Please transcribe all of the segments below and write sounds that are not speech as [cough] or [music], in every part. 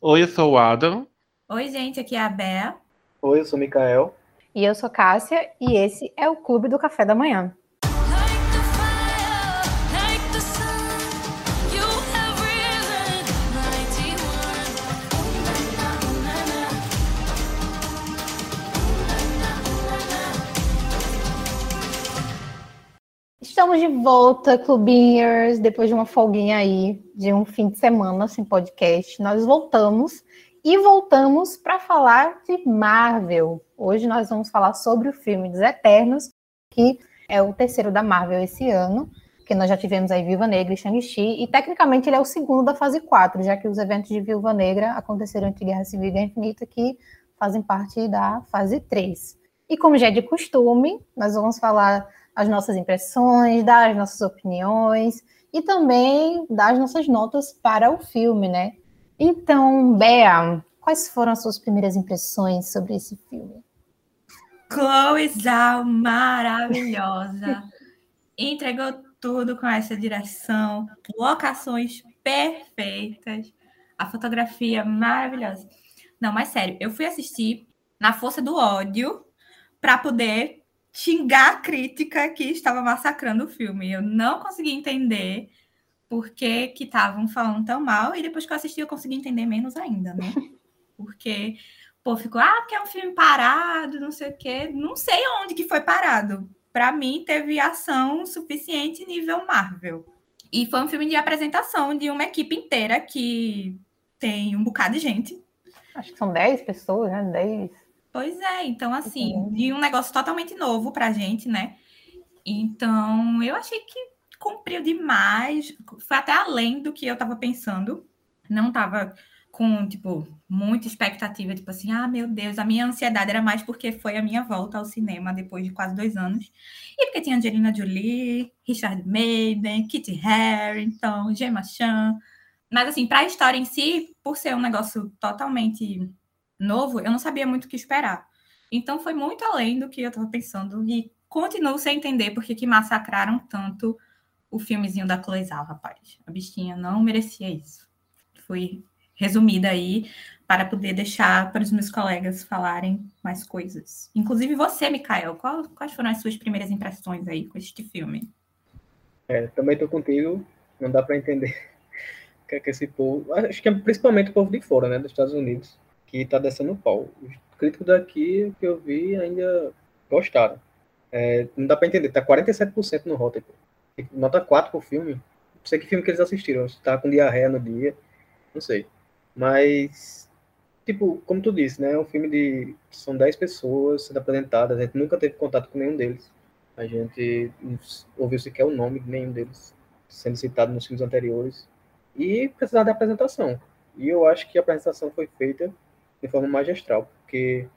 Oi, eu sou o Adam. Oi, gente, aqui é a Bea. Oi, eu sou o Mikael. E eu sou Cássia, e esse é o Clube do Café da Manhã. Estamos de volta, clubinhers, depois de uma folguinha aí, de um fim de semana sem podcast. Nós voltamos e voltamos para falar de Marvel. Hoje nós vamos falar sobre o filme dos Eternos, que é o terceiro da Marvel esse ano, que nós já tivemos aí Viúva Negra e Shang-Chi, e tecnicamente ele é o segundo da fase 4, já que os eventos de Viúva Negra aconteceram entre Guerra Civil e Guerra Infinita, que fazem parte da fase 3. E como já é de costume, nós vamos falar as nossas impressões, dar as nossas opiniões e também dar as nossas notas para o filme, né? Então, Bea, quais foram as suas primeiras impressões sobre esse filme? Zhao, maravilhosa. Entregou tudo com essa direção, locações perfeitas, a fotografia maravilhosa. Não, mas sério, eu fui assistir na força do ódio para poder xingar a crítica que estava massacrando o filme. Eu não consegui entender por que estavam falando tão mal, e depois que eu assisti, eu consegui entender menos ainda, né? [laughs] Porque, pô, ficou, ah, porque é um filme parado, não sei o quê. Não sei onde que foi parado. Para mim, teve ação suficiente nível Marvel. E foi um filme de apresentação de uma equipe inteira que tem um bocado de gente. Acho que são 10 pessoas, né? 10 Pois é, então assim, uhum. de um negócio totalmente novo pra gente, né? Então, eu achei que cumpriu demais, foi até além do que eu tava pensando. Não tava com, tipo, muita expectativa, tipo assim, ah, meu Deus, a minha ansiedade era mais porque foi a minha volta ao cinema depois de quase dois anos. E porque tinha Angelina Jolie, Richard Maiden, Kitty Harington, Gemma Chan. Mas, assim, para a história em si, por ser um negócio totalmente novo, eu não sabia muito o que esperar. Então foi muito além do que eu estava pensando e continuo sem entender porque que massacraram tanto o filmezinho da Cloizal, rapaz. A bichinha não merecia isso. Fui resumida aí para poder deixar para os meus colegas falarem mais coisas. Inclusive você, Mikael, qual, quais foram as suas primeiras impressões aí com este filme? É, também estou contigo, não dá para entender [laughs] o que é que esse povo, acho que é principalmente o povo de fora, né, dos Estados Unidos, que tá descendo o pau. Os críticos daqui que eu vi ainda gostaram. É, não dá para entender, tá 47% no Rotten. Nota 4 pro filme. Não sei que filme que eles assistiram, se tá com diarreia no dia, não sei. Mas, tipo, como tu disse, né? É um filme de. São 10 pessoas sendo apresentadas, a gente nunca teve contato com nenhum deles. A gente não ouviu sequer o nome de nenhum deles sendo citado nos filmes anteriores. E precisava de apresentação. E eu acho que a apresentação foi feita de forma magistral, porque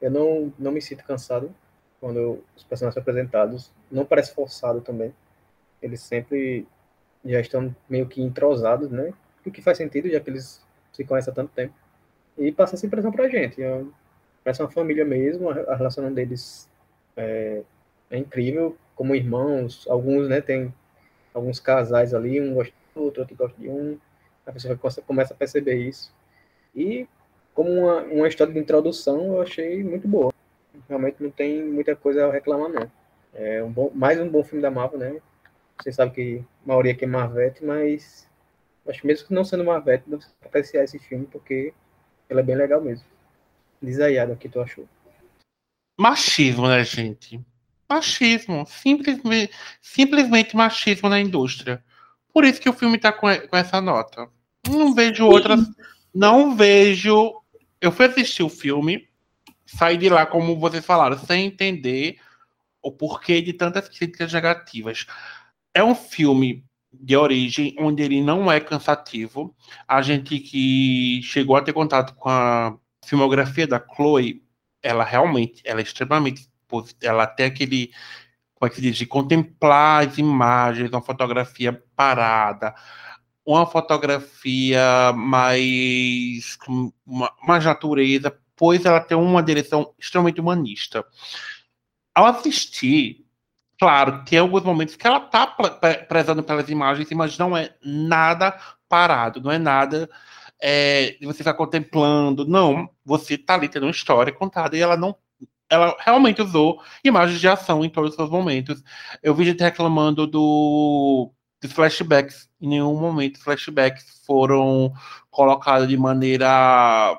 eu não, não me sinto cansado quando os personagens são apresentados. Não parece forçado também. Eles sempre já estão meio que entrosados, né? O que faz sentido, já que eles se conhecem há tanto tempo. E passa essa impressão pra gente. É, parece uma família mesmo, a relação deles é, é incrível, como irmãos. Alguns, né, tem alguns casais ali, um gosta do outro, outro gosta de um. A pessoa começa a perceber isso. E como uma, uma história de introdução, eu achei muito boa. Realmente não tem muita coisa a reclamar, não. É um bom, mais um bom filme da Marvel, né? Você sabe que a maioria aqui é Marvete, mas acho que mesmo que não sendo Marvete, dá pra apreciar esse filme, porque ele é bem legal mesmo. Diz aí, Adam, o que tu achou? Machismo, né, gente? Machismo. Simplesmente, simplesmente machismo na indústria. Por isso que o filme tá com, com essa nota. Não vejo outras. Não vejo eu fui assistir o filme, saí de lá, como vocês falaram, sem entender o porquê de tantas críticas negativas. É um filme de origem onde ele não é cansativo. A gente que chegou a ter contato com a filmografia da Chloe, ela realmente, ela é extremamente, ela tem aquele, como é que se diz, de contemplar as imagens, uma fotografia parada, uma fotografia mais, mais natureza, pois ela tem uma direção extremamente humanista. Ao assistir, claro, tem alguns momentos que ela está prezando pelas imagens, mas não é nada parado, não é nada é, você ficar contemplando. Não, você tá ali tendo uma história contada e ela não. Ela realmente usou imagens de ação em todos os seus momentos. Eu vi gente reclamando do, dos flashbacks. Em nenhum momento flashbacks foram colocados de maneira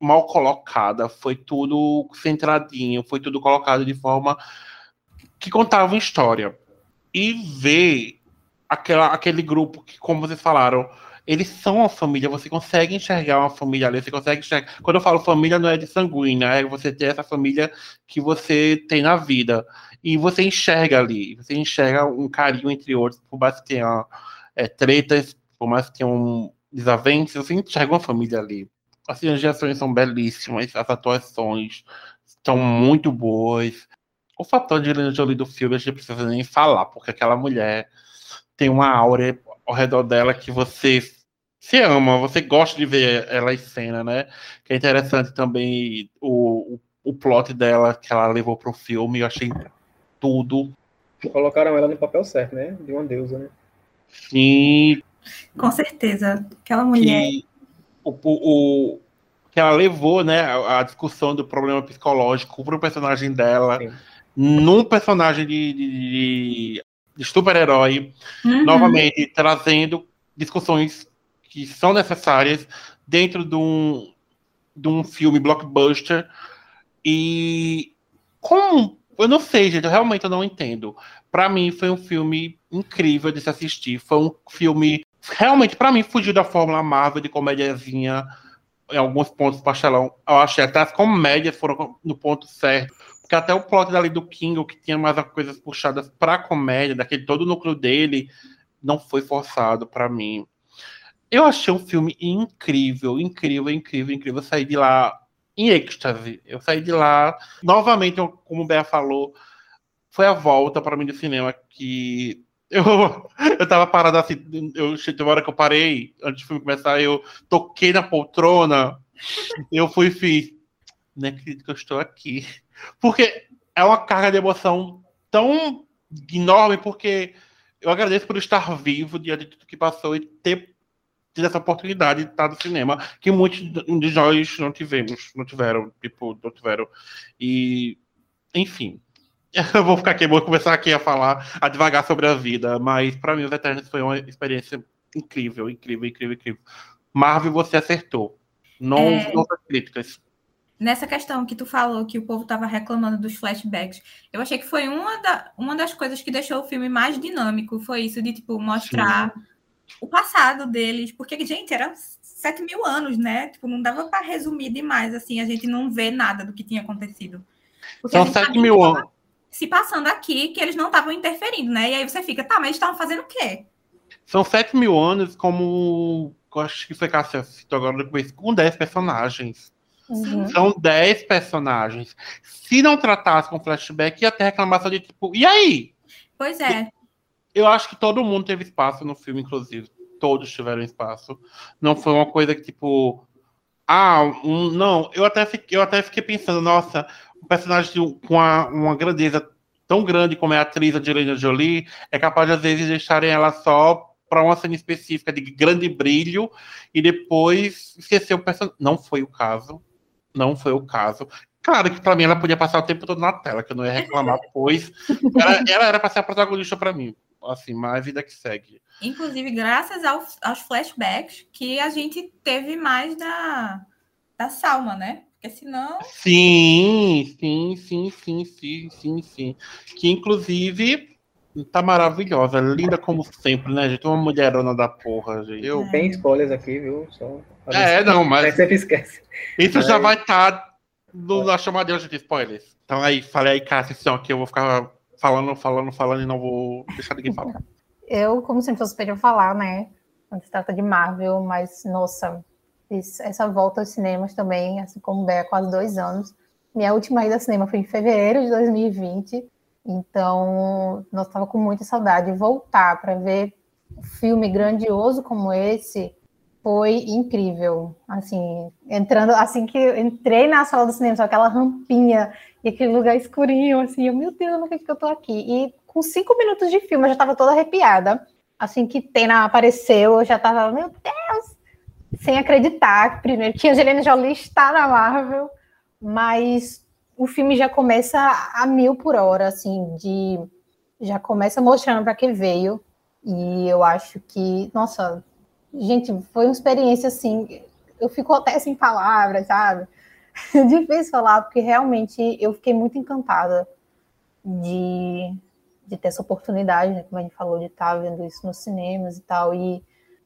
mal colocada. Foi tudo centradinho, foi tudo colocado de forma que contava história. E ver aquela, aquele grupo que, como vocês falaram, eles são uma família, você consegue enxergar uma família ali, você consegue enxergar. Quando eu falo família, não é de sanguínea, é você ter essa família que você tem na vida. E você enxerga ali, você enxerga um carinho entre outros, por mais que tenha é, tretas, por mais que tenha um desavenças, você enxerga uma família ali. As reações são belíssimas, as atuações estão muito boas. O fator de Angelina Jolie do filme a gente precisa nem falar, porque aquela mulher tem uma aura ao redor dela que você se ama, você gosta de ver ela em cena, né? Que é interessante também o, o, o plot dela que ela levou pro filme, eu achei tudo. Colocaram ela no papel certo, né? De uma deusa, né? Sim. Com certeza. Aquela mulher. Que, o, o, que ela levou, né, a, a discussão do problema psicológico pro personagem dela, Sim. num personagem de, de, de super-herói, uhum. novamente trazendo discussões que são necessárias dentro de um, de um filme blockbuster. E como. Eu não sei, gente, eu realmente não entendo. Para mim, foi um filme incrível de se assistir. Foi um filme. Realmente, para mim, fugiu da fórmula Marvel de comédiazinha em alguns pontos pastelão. Eu achei até as comédias foram no ponto certo. Porque até o plot dali do King, que tinha mais coisas puxadas pra comédia, daquele todo o núcleo dele, não foi forçado para mim. Eu achei um filme incrível, incrível, incrível, incrível. Eu saí de lá em êxtase. Eu saí de lá, novamente, como o Bea falou, foi a volta para mim do cinema que eu, [laughs] eu tava parado assim, eu teve uma hora que eu parei, antes do filme começar, eu toquei na poltrona, eu fui e fiz. Não acredito que eu estou aqui. Porque é uma carga de emoção tão enorme, porque eu agradeço por estar vivo diante de tudo que passou e ter tido essa oportunidade de estar no cinema, que muitos de nós não tivemos, não tiveram, tipo, não tiveram. E, enfim, [laughs] eu vou ficar aqui, vou começar aqui a falar, a devagar sobre a vida, mas para mim os Eternos foi uma experiência incrível, incrível, incrível, incrível. Marvel, você acertou. Não, é... não críticas. Nessa questão que tu falou que o povo estava reclamando dos flashbacks, eu achei que foi uma, da, uma das coisas que deixou o filme mais dinâmico, foi isso de, tipo, mostrar Sim. o passado deles, porque, gente, era sete mil anos, né? Tipo, não dava para resumir demais, assim, a gente não vê nada do que tinha acontecido. Porque São sete mil anos se passando aqui que eles não estavam interferindo, né? E aí você fica, tá, mas eles estavam fazendo o quê? São sete mil anos, como eu acho que foi Cássia citou agora no começo, com dez personagens. Uhum. São dez personagens. Se não tratasse com flashback, ia ter reclamação de tipo, e aí? Pois é. Eu acho que todo mundo teve espaço no filme, inclusive. Todos tiveram espaço. Não foi uma coisa que, tipo. Ah, um, não, eu até, fiquei, eu até fiquei pensando, nossa, um personagem com uma, uma grandeza tão grande como é a atriz Angelina Jolie é capaz de, às vezes, deixarem ela só para uma cena específica de grande brilho e depois esquecer o personagem. Não foi o caso. Não foi o caso. Claro que para mim ela podia passar o tempo todo na tela, que eu não ia reclamar, [laughs] pois ela, ela era para ser a protagonista para mim. Assim, mas a vida que segue. Inclusive, graças aos, aos flashbacks, que a gente teve mais da, da Salma, né? Porque senão. Sim, sim, sim, sim, sim, sim, sim. Que inclusive tá maravilhosa, linda como sempre, né, gente? Uma mulherona da porra, gente. Eu... Tem spoilers aqui, viu? Só é, não, mas. Mas sempre esquece. Isso é. já vai estar tá no, na chamadinha de spoilers. Então aí, falei aí, assim, ó, que eu vou ficar falando, falando, falando e não vou deixar ninguém falar. Eu, como sempre, suspeito falar, né? Quando se trata de Marvel, mas, nossa, Fiz essa volta aos cinemas também, assim como o há quase dois anos. Minha última ida ao cinema foi em fevereiro de 2020, então nós estava com muita saudade. Voltar para ver um filme grandioso como esse foi incrível. Assim, entrando, assim que eu entrei na sala do cinema, só aquela rampinha e aquele lugar escurinho, assim, eu, meu Deus, não acredito que eu tô aqui. E com cinco minutos de filme eu já estava toda arrepiada. Assim que Tena apareceu, eu já estava, meu Deus, sem acreditar, primeiro, que Angelina Jolie está na Marvel, mas o filme já começa a mil por hora, assim, de já começa mostrando para que veio. E eu acho que, nossa, gente, foi uma experiência assim, eu fico até sem palavras, sabe? [laughs] Difícil falar, porque realmente eu fiquei muito encantada de, de ter essa oportunidade, né, como a gente falou, de estar vendo isso nos cinemas e tal. E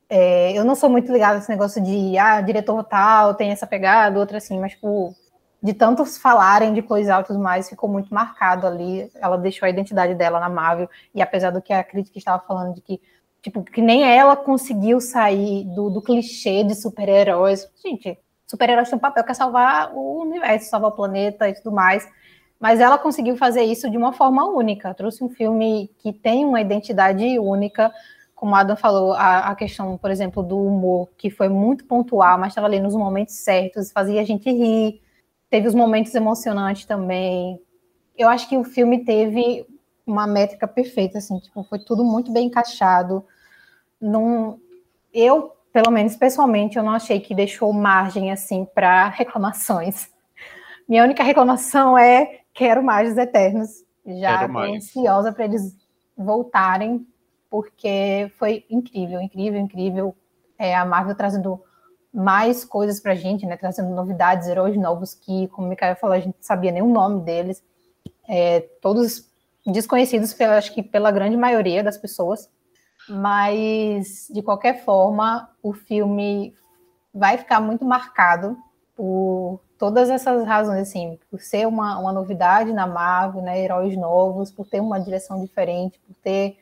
é, eu não sou muito ligada a esse negócio de, ah, diretor tal tem essa pegada, outra assim, mas, tipo, de tantos falarem de coisas altas mais, ficou muito marcado ali. Ela deixou a identidade dela na Marvel, e apesar do que a crítica estava falando de que, tipo, que nem ela conseguiu sair do, do clichê de super-heróis. Gente, super-heróis têm um papel que é salvar o universo, salvar o planeta e tudo mais. Mas ela conseguiu fazer isso de uma forma única. Trouxe um filme que tem uma identidade única, como Adam falou, a, a, questão, por exemplo, do humor, que foi muito pontual, mas estava ali nos momentos certos, fazia a gente rir, teve os momentos emocionantes também. Eu acho que o filme teve uma métrica perfeita, assim, tipo, foi tudo muito bem encaixado. Não, eu, pelo menos pessoalmente, eu não achei que deixou margem assim para reclamações. [laughs] Minha única reclamação é quero mais dos Eternos. Já estou ansiosa para eles voltarem, porque foi incrível, incrível, incrível. É, a Marvel trazendo mais coisas para a gente, né, trazendo novidades, heróis novos que, como o Mikael falou, a gente sabia nem o nome deles, é, todos desconhecidos, pela, acho que pela grande maioria das pessoas, mas, de qualquer forma, o filme vai ficar muito marcado por todas essas razões, assim, por ser uma, uma novidade na Marvel, né, heróis novos, por ter uma direção diferente, por ter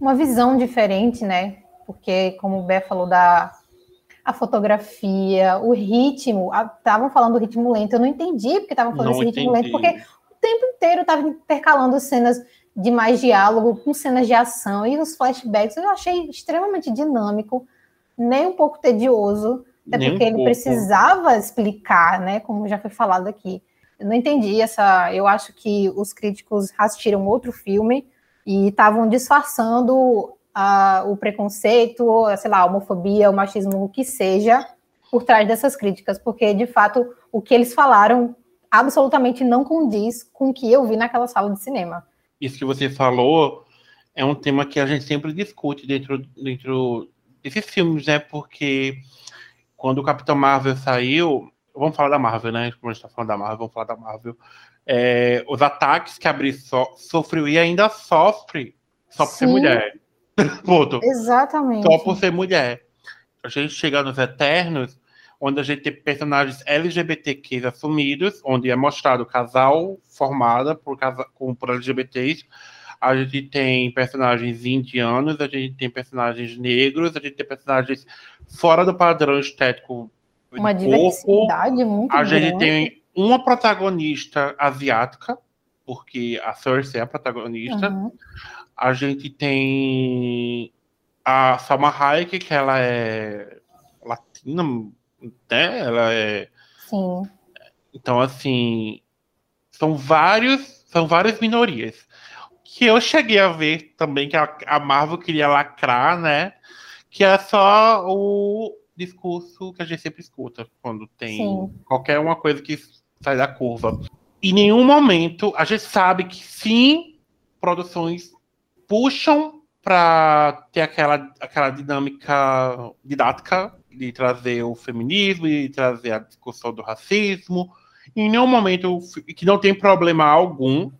uma visão diferente, né, porque, como o Bé falou da a fotografia, o ritmo. Estavam falando do ritmo lento, eu não entendi porque estavam falando desse ritmo lento, porque o tempo inteiro estava intercalando cenas de mais diálogo com cenas de ação e os flashbacks. Eu achei extremamente dinâmico, nem um pouco tedioso, até nem porque um ele pouco. precisava explicar, né? Como já foi falado aqui. Eu não entendi essa. Eu acho que os críticos assistiram outro filme e estavam disfarçando a, o preconceito, sei lá, a homofobia, o machismo, o que seja, por trás dessas críticas, porque de fato o que eles falaram absolutamente não condiz com o que eu vi naquela sala de cinema. Isso que você falou é um tema que a gente sempre discute dentro, dentro desses filmes, né? Porque quando o Capitão Marvel saiu, vamos falar da Marvel, né? Como a gente está falando da Marvel, vamos falar da Marvel. É, os ataques que a Brie so, sofreu e ainda sofre só por Sim. ser mulher. [laughs] Ponto. Exatamente. Só por ser mulher. A gente chega nos Eternos, onde a gente tem personagens LGBTQs assumidos, onde é mostrado o casal formado por, casa, por LGBTs. A gente tem personagens indianos, a gente tem personagens negros, a gente tem personagens fora do padrão estético. Uma diversidade muito A gente tem uma protagonista asiática, porque a Cersei é a protagonista. Uhum. A gente tem a Salma Hayek, que ela é latina, né? Ela é. Sim. Então, assim, são vários, são várias minorias. Que eu cheguei a ver também que a, a Marvel queria lacrar, né? Que é só o discurso que a gente sempre escuta quando tem sim. qualquer uma coisa que sai da curva. Em nenhum momento a gente sabe que sim, produções puxam para ter aquela, aquela dinâmica didática de trazer o feminismo e trazer a discussão do racismo. Em nenhum momento, que não tem problema algum,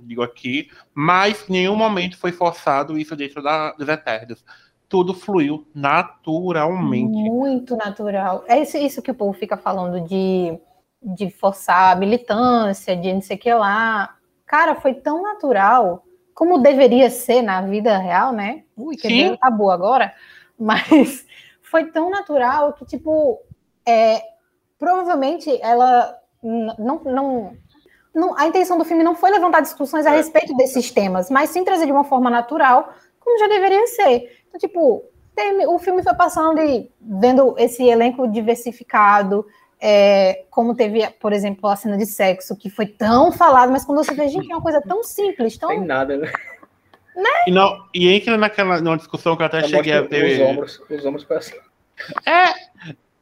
digo aqui, mas em nenhum momento foi forçado isso dentro da, dos Eternos. Tudo fluiu naturalmente. Muito natural. É isso, isso que o povo fica falando de, de forçar a militância, de não sei o que lá. Cara, foi tão natural como deveria ser na vida real, né? Ui, que Sim. tá boa agora, mas foi tão natural que, tipo, é, provavelmente ela não, não, não, a intenção do filme não foi levantar discussões a é. respeito desses temas, mas sim trazer de uma forma natural, como já deveria ser. Então, tipo, tem, o filme foi passando e vendo esse elenco diversificado, é, como teve, por exemplo, a cena de sexo, que foi tão falado, mas quando você vê, gente, é uma coisa tão simples, tão. Tem nada, né? Né? E, não, e entra naquela numa discussão que eu até eu cheguei a ver. Os ombros, os ombros assim. É,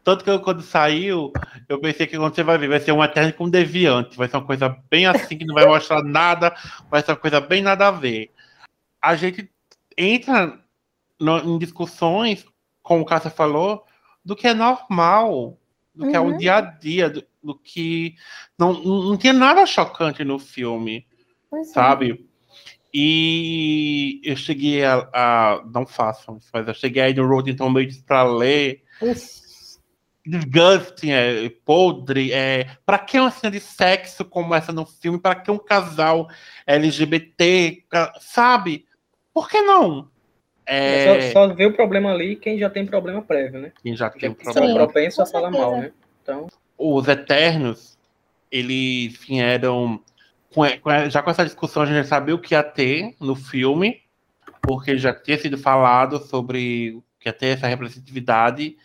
Tanto que eu, quando saiu, eu pensei que quando você vai ver, vai ser um Eterno com Deviante. Vai ser uma coisa bem assim, que não vai mostrar nada, vai ser uma coisa bem nada a ver. A gente entra no, em discussões, como o Cássia falou, do que é normal, do que é o Uhum. dia a dia, do, do que. Não, não tinha nada chocante no filme Pois é. E eu cheguei a, a- Não façam isso, mas eu cheguei aí no Rotten Tomatoes para ler. Ixi. Disgusting, é podre. É, para que uma cena de sexo como essa no filme? Para que um casal LGBT, sabe? Por que não? É, Só, só vê o problema ali quem já tem problema prévio, né? quem já tem Já um que problema. estava propenso a falar mal, né? Então, os Eternos, eles vieram já com essa discussão, a gente já sabia o que ia ter no filme, porque já tinha sido falado sobre que ia ter essa representatividade.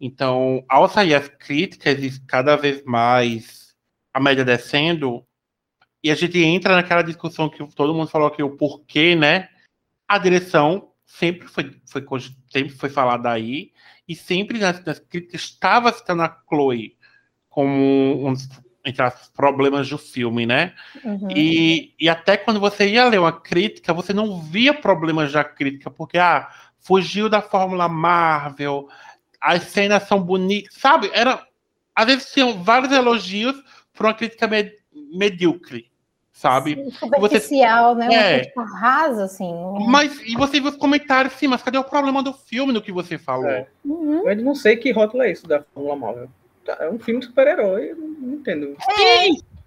Então, ao sair as críticas e cada vez mais a média descendo, e a gente entra naquela discussão que todo mundo falou que o porquê, né? A direção sempre foi, foi, sempre foi falada aí, e sempre nas, nas críticas estava citando a Chloe como um dos entre as problemas do filme, né? Uhum. E, e até quando você ia ler uma crítica, você não via problemas da crítica, porque ah, fugiu da fórmula Marvel, as cenas são bonitas, sabe? Era, às vezes tinham vários elogios para uma crítica me- medíocre, sabe? Sim, Superficial, né? Uma É. crítica rasa, assim. um- Mas e você viu os comentários, sim, mas cadê o problema do filme no que você falou? É. Uhum. eu não sei que rótulo é isso da Fórmula Marvel. Tá, É um filme de super-herói, não entendo.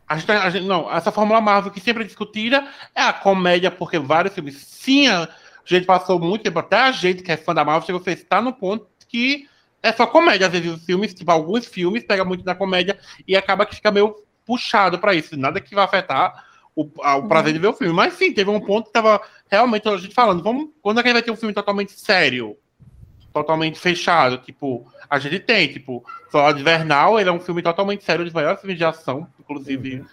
A gente, a gente- não, essa Fórmula Marvel que sempre é discutida é a comédia, porque vários filmes. Sim, a gente passou muito tempo, até a gente que é fã da Marvel, chegou a estar no ponto que é só comédia. Às vezes os filmes, tipo, alguns filmes pegam muito da comédia e acaba que fica meio puxado para isso. Nada que vai afetar o, a- o prazer de ver o filme. Mas sim, teve um ponto que tava realmente a gente falando, vamos, quando é que vai ter um filme totalmente sério? Totalmente fechado, tipo, a gente tem, tipo, Soldado Invernal, ele é um filme totalmente sério, um dos maiores filmes de ação, inclusive,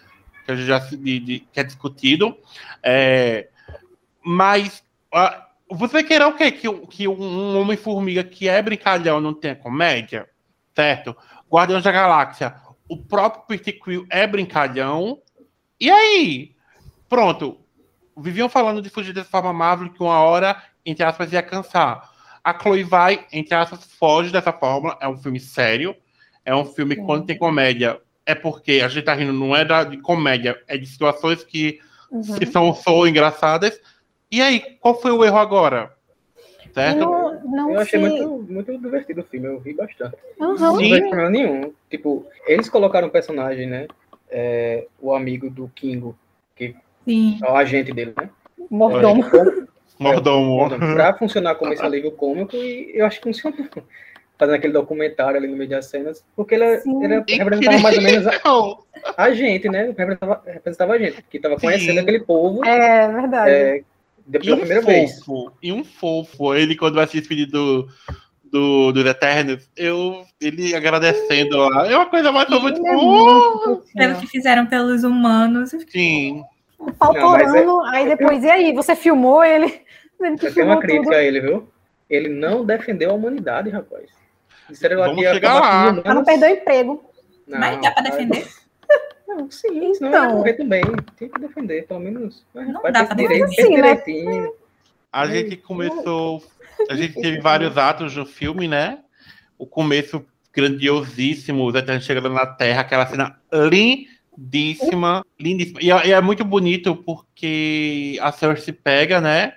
que a gente já de, de- que é discutido. É, mas ah, você quer o quê? Que, que um Homem-Formiga que é brincalhão não tenha comédia? Certo? Guardiões da Galáxia, o próprio Peter Quill é brincalhão. E aí? Pronto. Viviam falando de fugir dessa forma Marvel que uma hora, entre aspas, ia cansar. A Chloe vai, entre aspas, foge dessa fórmula. É um filme sério. É um filme que, Sim. quando tem comédia, é porque a gente tá rindo, não é da, de comédia, é de situações que, Uhum. que são só engraçadas. E aí, qual foi o erro agora? Certo? Não, não Eu achei se... muito, muito divertido o filme, eu ri bastante. Uhum. Não problema nenhum. Tipo, eles colocaram um personagem, né? É, o amigo do Kingo, Sim. é o agente dele, né? Mordomo. Mordomo. Pra funcionar como esse alívio cômico, e eu acho que funcionou. Fazendo aquele documentário ali no meio das cenas, porque ele, representava mais ou menos a, a gente, né? Representava, representava a gente, que tava conhecendo Sim. aquele povo É verdade. é, depois E da um primeira vez. fofo, e um fofo. Ele, quando vai se despedir do, do, dos Eternos, eu, ele agradecendo lá. É uma coisa mais fofa, tipo, Ele é oh, muito Pelo que fizeram pelos humanos. sim. O pau Não, mas é- aí depois, e aí? Você filmou ele? Ele que Eu tenho uma filmou crítica tudo. a ele, viu? Ele não defendeu a humanidade, rapaz. Lá Vamos chegar lá. com os Pra não humanos. perder o emprego. Não, Mas dá pra mas- defender? [laughs] Não, sim, senão Então. ia morrer também. Tem que defender, pelo menos. Mas, Não rapaz, dá direito, defender. fez Sim, né? direitinho. A gente começou. A gente teve vários atos no filme, né? O começo grandiosíssimo, os Eternos chegando na Terra, aquela cena lindíssima, lindíssima. E é, e é muito bonito porque a Cersei pega, né?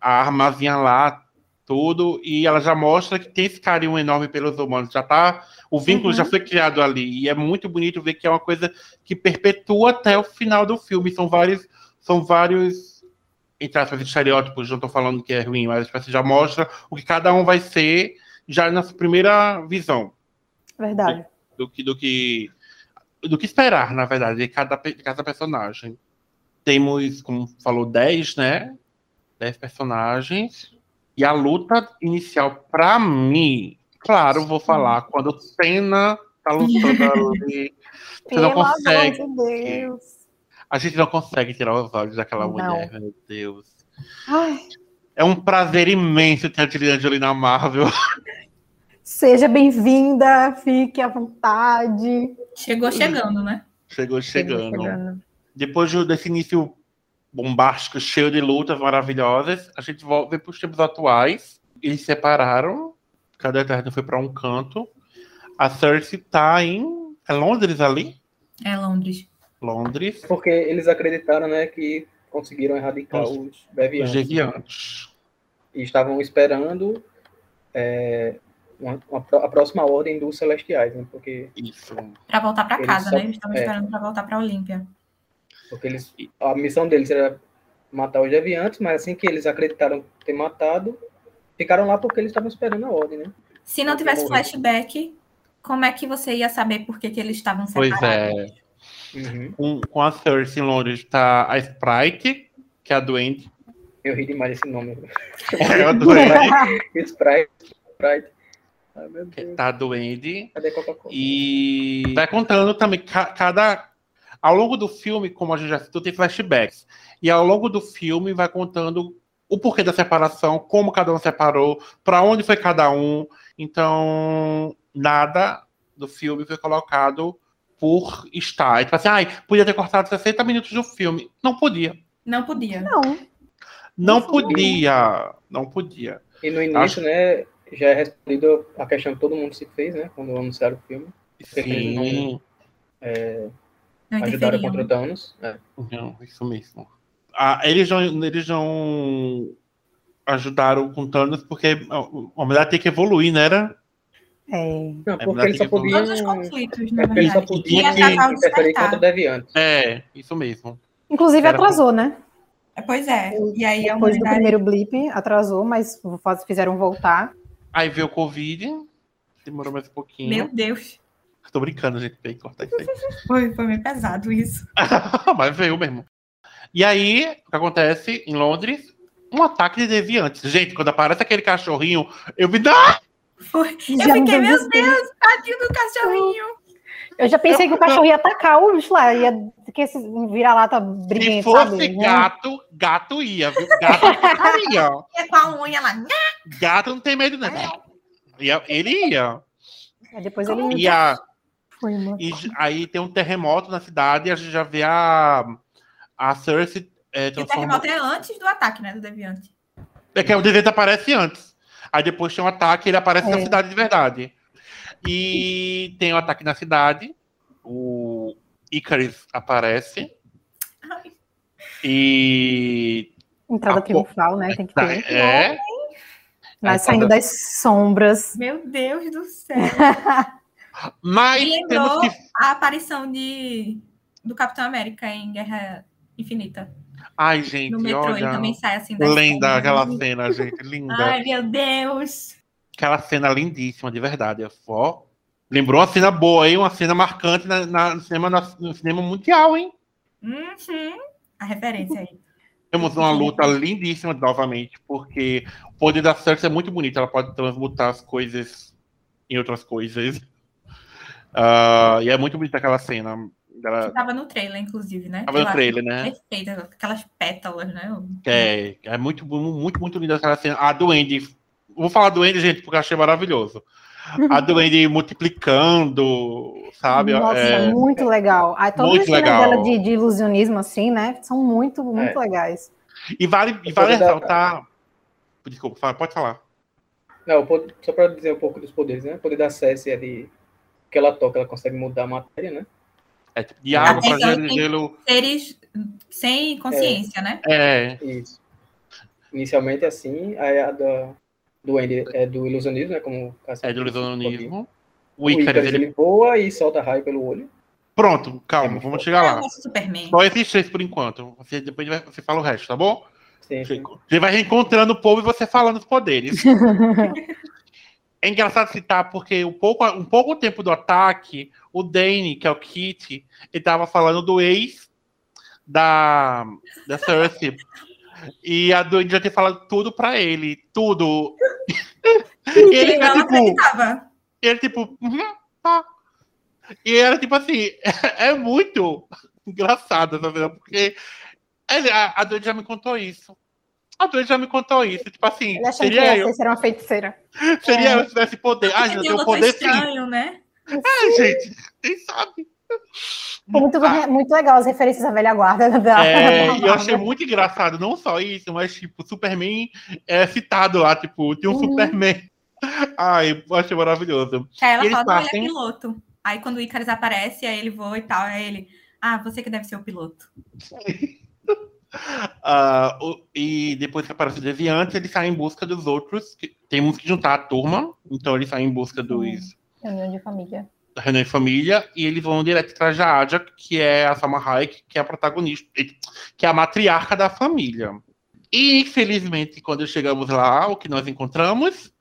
A armazinha lá, tudo, e ela já mostra que tem esse carinho enorme pelos humanos. Já tá. O vínculo Uhum. já foi criado ali. E é muito bonito ver que é uma coisa que perpetua até o final do filme. São vários. São vários entre aspas, estereótipos, não estou falando que é ruim, mas tipo, assim, já mostra o que cada um vai ser já na sua primeira visão Verdade. do que do que do que esperar, na verdade, de cada, de cada personagem. Temos, como falou, 10, né? 10 personagens. E a luta inicial, pra mim, claro, vou falar, quando o Senna tá lutando ali, [laughs] você não Pelo consegue. amor de Deus. A gente não consegue tirar os olhos daquela Não. mulher, meu Deus. Ai, É um prazer imenso ter a Angelina Marvel. [laughs] Seja bem-vinda, fique à vontade. Chegou chegando, né? Chegou chegando. Depois desse início bombástico, cheio de lutas maravilhosas, a gente volta para os tempos atuais. Eles se separaram, cada Eterno foi para um canto. A Cersei tá em. É Londres ali? É Londres. Londres. Porque eles acreditaram, né, que conseguiram erradicar os, os Deviantes. Os Deviantes. E estavam esperando é, uma, uma, a próxima ordem dos Celestiais, né? Porque. Isso. Para voltar para casa, só, né? Eles estavam é, esperando para voltar para Olímpia. Porque eles, a missão deles era matar os Deviantes, mas assim que eles acreditaram ter matado, ficaram lá porque eles estavam esperando a ordem, né? Se não tivesse flashback, como é que você ia saber por que, que eles estavam separados? Pois é. Uhum. Com, com a Cersei em Londres está a Sprite, que é a doente. Eu ri demais esse nome. [laughs] É a doente. [laughs] Sprite. Sprite. Ai, tá doente. Cadê Coca-Cola? E vai contando também cada. Ao longo do filme, como a gente já citou, tem flashbacks. E ao longo do filme vai contando o porquê da separação, como cada um separou, para onde foi cada um. Então, nada do filme foi colocado por estar. Tipo assim, ai, podia ter cortado 60 minutos do filme. Não podia. Não podia. Não. Não podia. Não podia. E no início, Acho... né, já é respondido a questão que todo mundo se fez, né, quando anunciaram o filme. Sim. Não, é, não ajudaram contra o Thanos. É. Não, isso mesmo. Ah, eles não, eles não ajudaram com Thanos porque a mulher tem que evoluir, né? Era é. Não, porque ele só podia. Todos os conflitos, na Ele só podia interferir contra o Deviante. É, isso mesmo. Inclusive Era atrasou, né? Pois é. E aí Depois humanidade... do primeiro blip, atrasou, mas fizeram voltar. Aí veio o Covid, demorou mais um pouquinho. Meu Deus. Tô brincando, gente, tem que cortar isso aí. [laughs] Foi, foi meio pesado isso. [laughs] mas veio mesmo. E aí, o que acontece em Londres? Um ataque de deviantes. Gente, quando aparece aquele cachorrinho, eu me dá. Foi. Eu fiquei, meu Deus, tadinho do cachorrinho. Eu já pensei que o cachorro ia atacar o bicho lá, ia que virar lá tá briguento, Se fosse sabe? gato, gato ia, viu? Gato ia. [laughs] Ia com a unha lá. Gato não tem medo, não. Ia, ele ia. Aí depois ele ia. Foi, e aí tem um terremoto na cidade e a gente já vê a, a Cersei. É, transforma... O terremoto é antes do ataque, né? Do Deviante. É que o Deviante aparece antes. Aí depois tem um ataque, ele aparece é. na cidade de verdade. E tem um ataque na cidade. O Icarus aparece. Ai. E. Entrada triunfal, né? Tem que ter. [laughs] É. Mas saindo das sombras. Meu Deus do céu. [laughs] Mas lembrou que... a aparição de, do Capitão América em Guerra Infinita. Ai, gente, no metrô, olha. Ele também sai assim Linda aquela cena, gente, linda. Ai, meu Deus. Aquela cena lindíssima, de verdade. É só... Lembrou uma cena boa aí, uma cena marcante na, na no, cinema, no cinema mundial, hein? Uhum. A referência aí. Temos uma luta lindíssima novamente, porque o poder da Cersei é muito bonito. Ela pode transmutar as coisas em outras coisas. Uh, [laughs] e é muito bonita aquela cena. Ela... Tava no trailer, inclusive, né? Tava no trailer, né? Perfeita, aquelas pétalas, né? É, é muito, muito, muito linda aquela cena. A Duende. Vou falar Duende, gente, porque eu achei maravilhoso. A Duende multiplicando, sabe? Nossa, é... muito legal. Ah, todas muito as legal. dela de, de, ilusionismo, assim, né? São muito, muito é. legais. E vale, e vale ressaltar. Da... Desculpa, pode falar. Não, só para dizer um pouco dos poderes, né? O poder da Cersei é de que ela toca, ela consegue mudar a matéria, né? É tipo de água para gelo, gelo. Seres sem consciência, é. né? É. Isso. Inicialmente assim, aí a da, do Andy é do ilusionismo, né? Como é do ilusionismo. O Icarus, ele... ele voa e solta raio pelo olho. Pronto, calma, é vamos chegar lá. Superman. Só esses três por enquanto. Você, depois você fala o resto, tá bom? Sim, sim. Você vai reencontrando o povo e você falando os poderes. [laughs] É engraçado citar porque um pouco, um pouco tempo do ataque, o Dane, que é o Kit, ele tava falando do ex da, da Cersei. e a Duende já tinha falado tudo pra ele. Tudo. E ele fica, tipo. Ele, tipo, uhum, tá. E era tipo assim, é, [laughs] é muito engraçado essa cena, porque ele, a, a já me contou isso. A Dwayne já me contou isso. Tipo assim, Ele seria ia eu. ser uma feiticeira. Seria É. eu se tivesse poder. Ah, eu Tem um tenho poder sim. estranho, né? É, gente. Quem sabe? Muito, Ah. muito legal as referências à velha guarda da. É, [laughs] da eu achei muito engraçado, não só isso, mas tipo, o Superman é citado lá, tipo, tem um Uhum. Superman. Ai, eu achei maravilhoso. Que aí ela Eles fala, não, ele é piloto. Aí quando o Icarus aparece, aí ele voa e tal, aí ele, ah, você que deve ser o piloto. [laughs] Ah, o- e depois que aparece o Deviante, ele sai em busca dos outros. que- Temos que juntar a turma, então ele sai em busca dos Reunião de família. Da Renan e Família, e eles vão direto atrás da Aja, que é a Salma Hayek, que é a protagonista, que é a matriarca da família. E, infelizmente, quando chegamos lá, o que nós encontramos?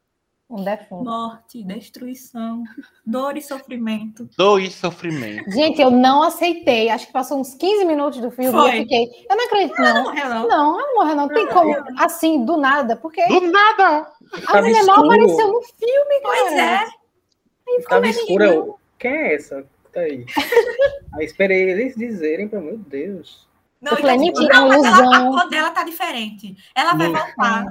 Um defunto. Morte, destruição, dor e sofrimento. Dois sofrimentos. Gente, eu não aceitei. Acho que passou uns 15 minutos do filme Foi. e eu fiquei. Eu não acredito, Não não. morreu, não. Não, ela não morreu, não. Tem como, assim, do nada, porque Do nada! a mulher mal apareceu no filme, cara. Pois é. Tava escuro. eu, Quem é essa? que Tá aí. [laughs] aí esperei eles dizerem pra meu Deus. Não, Eu falei, então, mentira, não, mas ela, ilusão. a cor dela tá diferente. Ela vai voltar.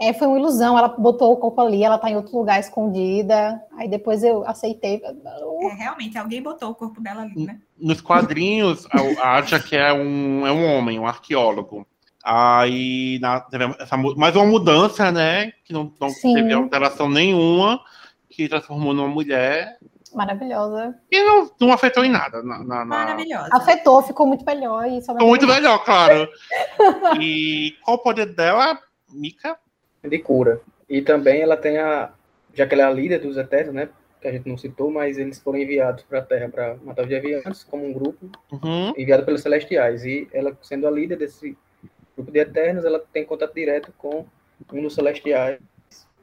É, foi uma ilusão. Ela botou o corpo ali, ela tá em outro lugar escondida. Aí depois eu aceitei. É, realmente, alguém botou o corpo dela ali, né? Nos quadrinhos, a Aja, que é um, é um homem, um arqueólogo. Aí, na, teve essa, mais uma mudança, né? Que não, não teve alteração nenhuma, que transformou numa mulher. Maravilhosa. E não, não afetou em nada. Na, na- na- Maravilhosa. Afetou, ficou muito melhor. E Ficou muito melhor, claro. [laughs] E qual o poder dela, Mika? De cura. E também ela tem a. Já que ela é a líder dos Eternos, né? Que a gente não citou, mas eles foram enviados para a Terra para matar os Deviantes, como um grupo, Uhum. enviado pelos Celestiais. E ela, sendo a líder desse grupo de Eternos, ela tem contato direto com um dos Celestiais.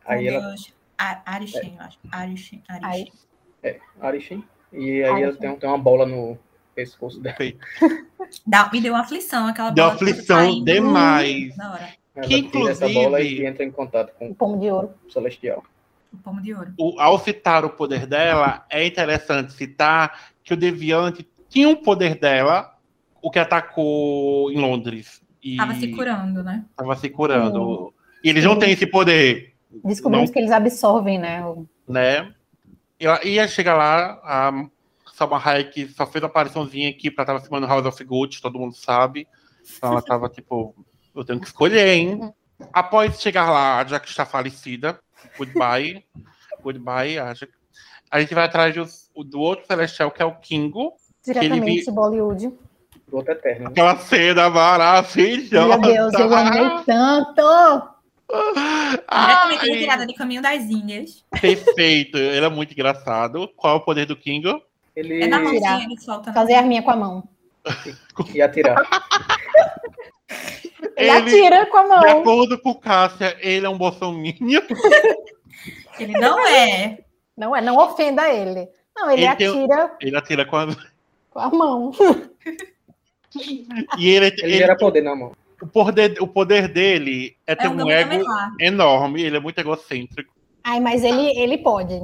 Aí Meu ela. Deus. A- Arishem, eu acho. Arishem. Arishem. É, Arishin. E aí Arishin. ela tem, tem uma bola no pescoço dela. [laughs] Dá- me deu uma aflição aquela Deu bola aflição saindo demais. Na hora. Ela Que, tira essa inclusive- bola e entra em contato com O pomo de ouro. o Celestial. O pomo de ouro. O- ao citar o poder dela, é interessante citar que o Deviante tinha um poder dela, o que atacou em Londres. E Tava se curando, né? Tava se curando. Hum. E eles não têm esse poder, Descobrimos Não. que eles absorvem, né? o- né? Eu ia chegar lá, a Salma Hayek só fez uma apariçãozinha aqui pra estar filmando House of Gucci, todo mundo sabe. Então ela tava tipo, eu tenho que escolher, hein? Após chegar lá, já que está falecida, goodbye, goodbye, a Jack. A gente vai atrás dos- do outro celestial, que é o Kingo. Diretamente vi- Bollywood. Do outro Eterno. né? Aquela cena maravilhosa. Meu Deus, eu amei tanto! Diretamente Ai, retirada de Caminho das Índias. perfeito, ele é muito engraçado. Qual é o poder do Kingo? Ele É na mãozinha, ele solta. Fazer a arminha com a mão. ia [laughs] atirar. [laughs] Ele, Ele- atira com a De mão. acordo com Cássia, ele é um bolsominion. [laughs] Ele não é. Não é, não ofenda ele. Não, ele, Ele tem- atira Ele atira com a... com a mão. E ele, Ele ele- gera poder na mão. O, poder, o poder dele é ter É um ego enorme. Ele é muito egocêntrico. Ai, mas ele, ele pode.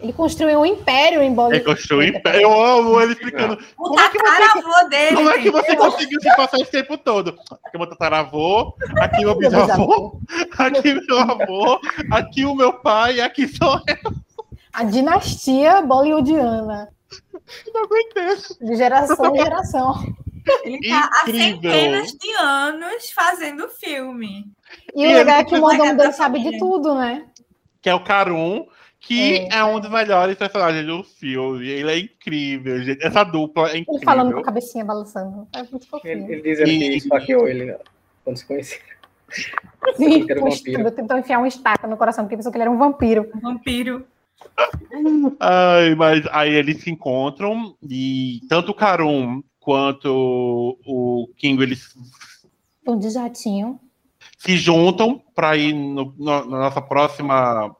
Ele construiu um império em Ele Bollywood. construiu um império. Eu amo ele explicando. O Como é que você- tataravô dele. Como é que você entendeu? conseguiu se passar esse tempo todo? Aqui é meu tataravô, aqui meu Meu bisavô, bisavô. aqui meu avô, aqui o meu pai, aqui sou eu. A dinastia bollywoodiana. Não aguentei. De geração em geração. Ele tá há centenas de anos fazendo filme. E E o ele legal é que o mordomo dele sabe de tudo, né? Que é o Karun, que É. é. um dos melhores personagens do filme. Ele é incrível, gente. Essa dupla é incrível. Ele falando com a cabecinha balançando. É muito Ele, fofinho. ele dizendo E- que esfaqueou ele quando se conheceram. Sim, um um tentou enfiar uma estaca no coração, porque pensou que ele era um vampiro. Um vampiro. Ai, mas aí eles se encontram e tanto o Karun quanto o Kingo eles Um de jatinho. se juntam para ir no- no- na nossa próxima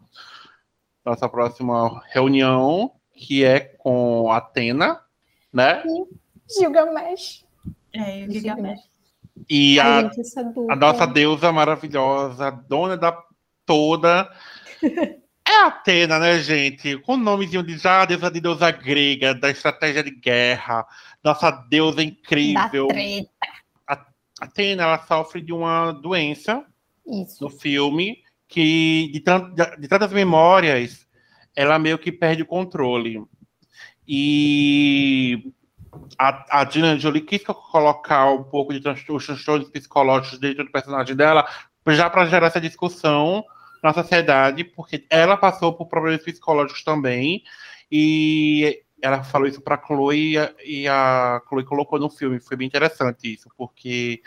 nossa próxima reunião, que é com a Atena, né? Gilgamesh. É, o Gilgamesh. E Ai, a, gente, essa dupla. a nossa deusa maravilhosa, dona da toda. É a Atena, né, gente? Com o nomezinho de já, deusa de deusa grega, da estratégia de guerra, nossa deusa Da incrível. treta. Atena, ela sofre de uma doença Isso. no filme que de, tan- de tantas memórias ela meio que perde o controle. E a, a Gina Jolie quis colocar um pouco de trans- os transtornos psicológicos dentro do personagem dela, já para gerar essa discussão na sociedade, porque ela passou por problemas psicológicos também, e ela falou isso para Chloe e a- e a Chloe colocou no filme. Foi bem interessante isso, porque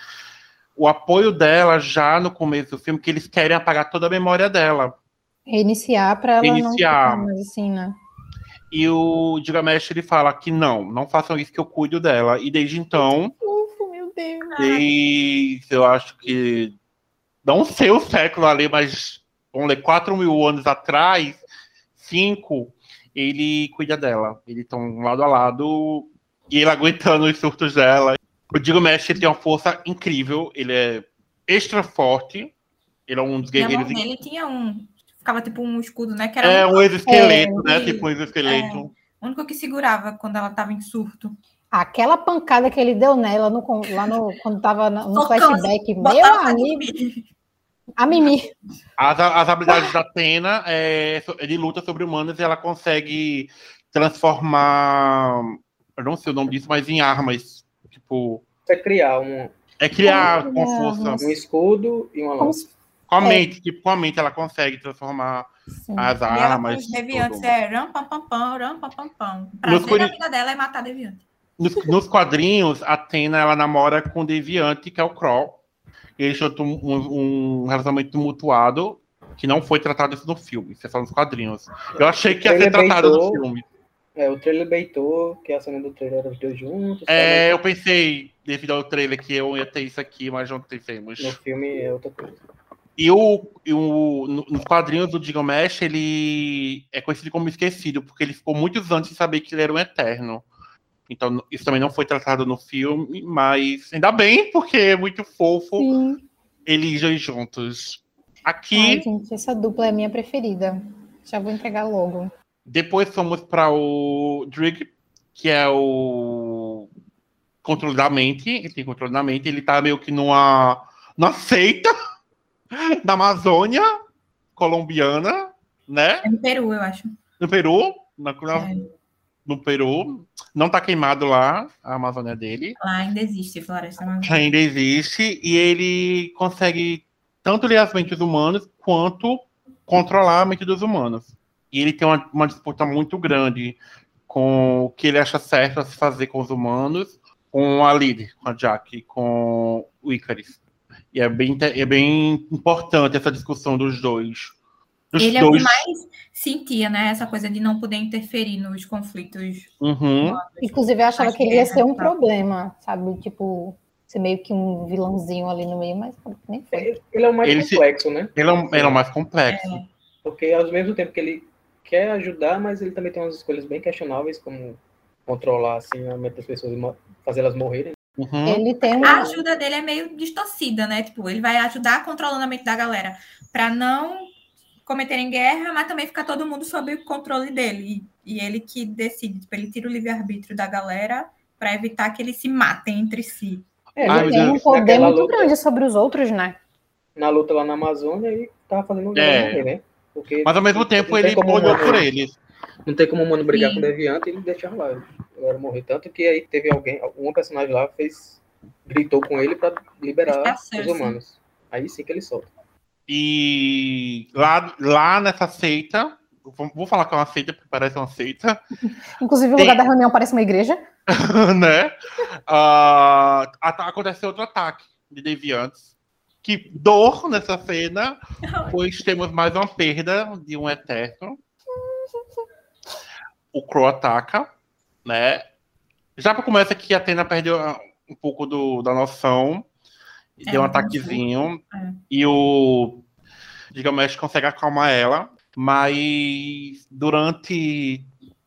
o apoio dela já no começo do filme, que eles querem apagar toda a memória dela. Reiniciar para ela não ficar mais assim, né? E o Gilgamesh ele fala que não, não façam isso que eu cuido dela. E desde então, Ufa, meu Deus. desde eu acho que não sei o século ali, mas vamos ler, 4 mil anos atrás, cinco, ele cuida dela. Eles estão lado a lado e ele aguentando os surtos dela. O Gilgamesh ele tem uma força incrível, ele é extra forte, ele é um dos a mão guerreiros. dele tinha um. Ficava tipo um escudo, né? Que era É o um exoesqueleto, né? É, Tipo um exoesqueleto. único que segurava quando ela tava em surto. Aquela pancada que ele deu nela no, lá no, quando tava no, no flashback, meu amigo. A Mimi. As, as habilidades da Atena, é, ele luta sobre humanos e ela consegue transformar. Eu não sei o nome disso, mas em armas. Tipo, Você criar um, é criar Como com força. armas? um escudo e uma lança. Com a É. mente, tipo, com a mente ela consegue transformar Sim. as E armas. os deviantes é ram, pam, pam, pam, ram, pam, pam, pam. Prazer curi- vida dela é matar deviante. Nos, nos quadrinhos, a Atena ela namora com o Deviante, que é o Kroll. E eles tinham um, um relacionamento tumultuado que não foi tratado isso no filme, isso é só nos quadrinhos. Eu achei que ia Ele ser tratado no beitou. filme. É, o trailer beitou, que a cena do trailer era os dois juntos. É, eu pensei, devido ao trailer, que eu ia ter isso aqui, mas não tivemos. no filme é outra coisa. E o, e o no- nos quadrinhos do Gilgamesh, ele é conhecido como esquecido, porque ele ficou muitos anos sem saber que ele era um eterno. Então, isso também não foi tratado no filme, mas ainda bem, porque é muito fofo Sim. eles dois juntos. Ai, Aqui, gente, essa dupla é a minha preferida. Já vou entregar logo. depois fomos para o Drig, que é o controle da mente. Ele tem controle da mente, ele tá meio que numa, numa seita [laughs] da Amazônia colombiana, né? É no Peru, eu acho. No Peru, na, na- É. no Peru. Não tá queimado lá, a Amazônia dele. Lá ainda existe floresta amazônica. Ainda existe. E ele consegue tanto ler as mentes humanas quanto controlar a mente dos humanos. E ele tem uma, uma disputa muito grande com o que ele acha certo a se fazer com os humanos, com a líder, com a Jack, com o Icarus. E é bem, é bem importante essa discussão dos dois. Dos Ele é o que dois. mais sentia, né? Essa coisa de não poder interferir nos conflitos. Uhum. Inclusive, eu achava Acho que ele que ia é, ser um tá. problema, sabe? Tipo, ser meio que um vilãozinho ali no meio, mas nem foi. Ele, ele é o mais Ele se- complexo, né? Ele é, um- ele é o mais complexo. Porque ao mesmo tempo que ele quer ajudar, mas ele também tem umas escolhas bem questionáveis, como controlar assim, a mente das pessoas e elas morrerem. Uhum. Ele tem A uma. ajuda dele é meio distorcida, né? Tipo, ele vai ajudar controlando a mente da galera para não cometerem guerra, mas também ficar todo mundo sob o controle dele. E, e ele que decide, tipo, ele tira o livre-arbítrio da galera para evitar que eles se matem entre si. É, ele meu Tem um poder muito luta- grande sobre os outros, né? na luta lá na Amazônia e tava fazendo É. morrer, né? Porque Mas ao mesmo tempo ele como olhou por eles. Não tem como o mano brigar Sim. com o Deviante e ele deixar lá. Eu era morrer. Tanto que aí teve alguém, uma personagem lá fez. gritou com ele pra liberar os humanos. Aí sim que ele solta. E lá, lá nessa seita, vou, falar que é uma seita, porque parece uma seita, [laughs] Inclusive, o Tem- lugar da reunião parece uma igreja. [laughs] né? Ata- aconteceu outro ataque de deviantes. Que dor nessa cena, [laughs] pois temos mais uma perda de um eterno. O Crow ataca, né? Já para começar aqui, a Atena perdeu ah, um pouco do, da noção. E É, deu um um ataquezinho. É. E o Gilgamesh consegue acalmar ela. Mas durante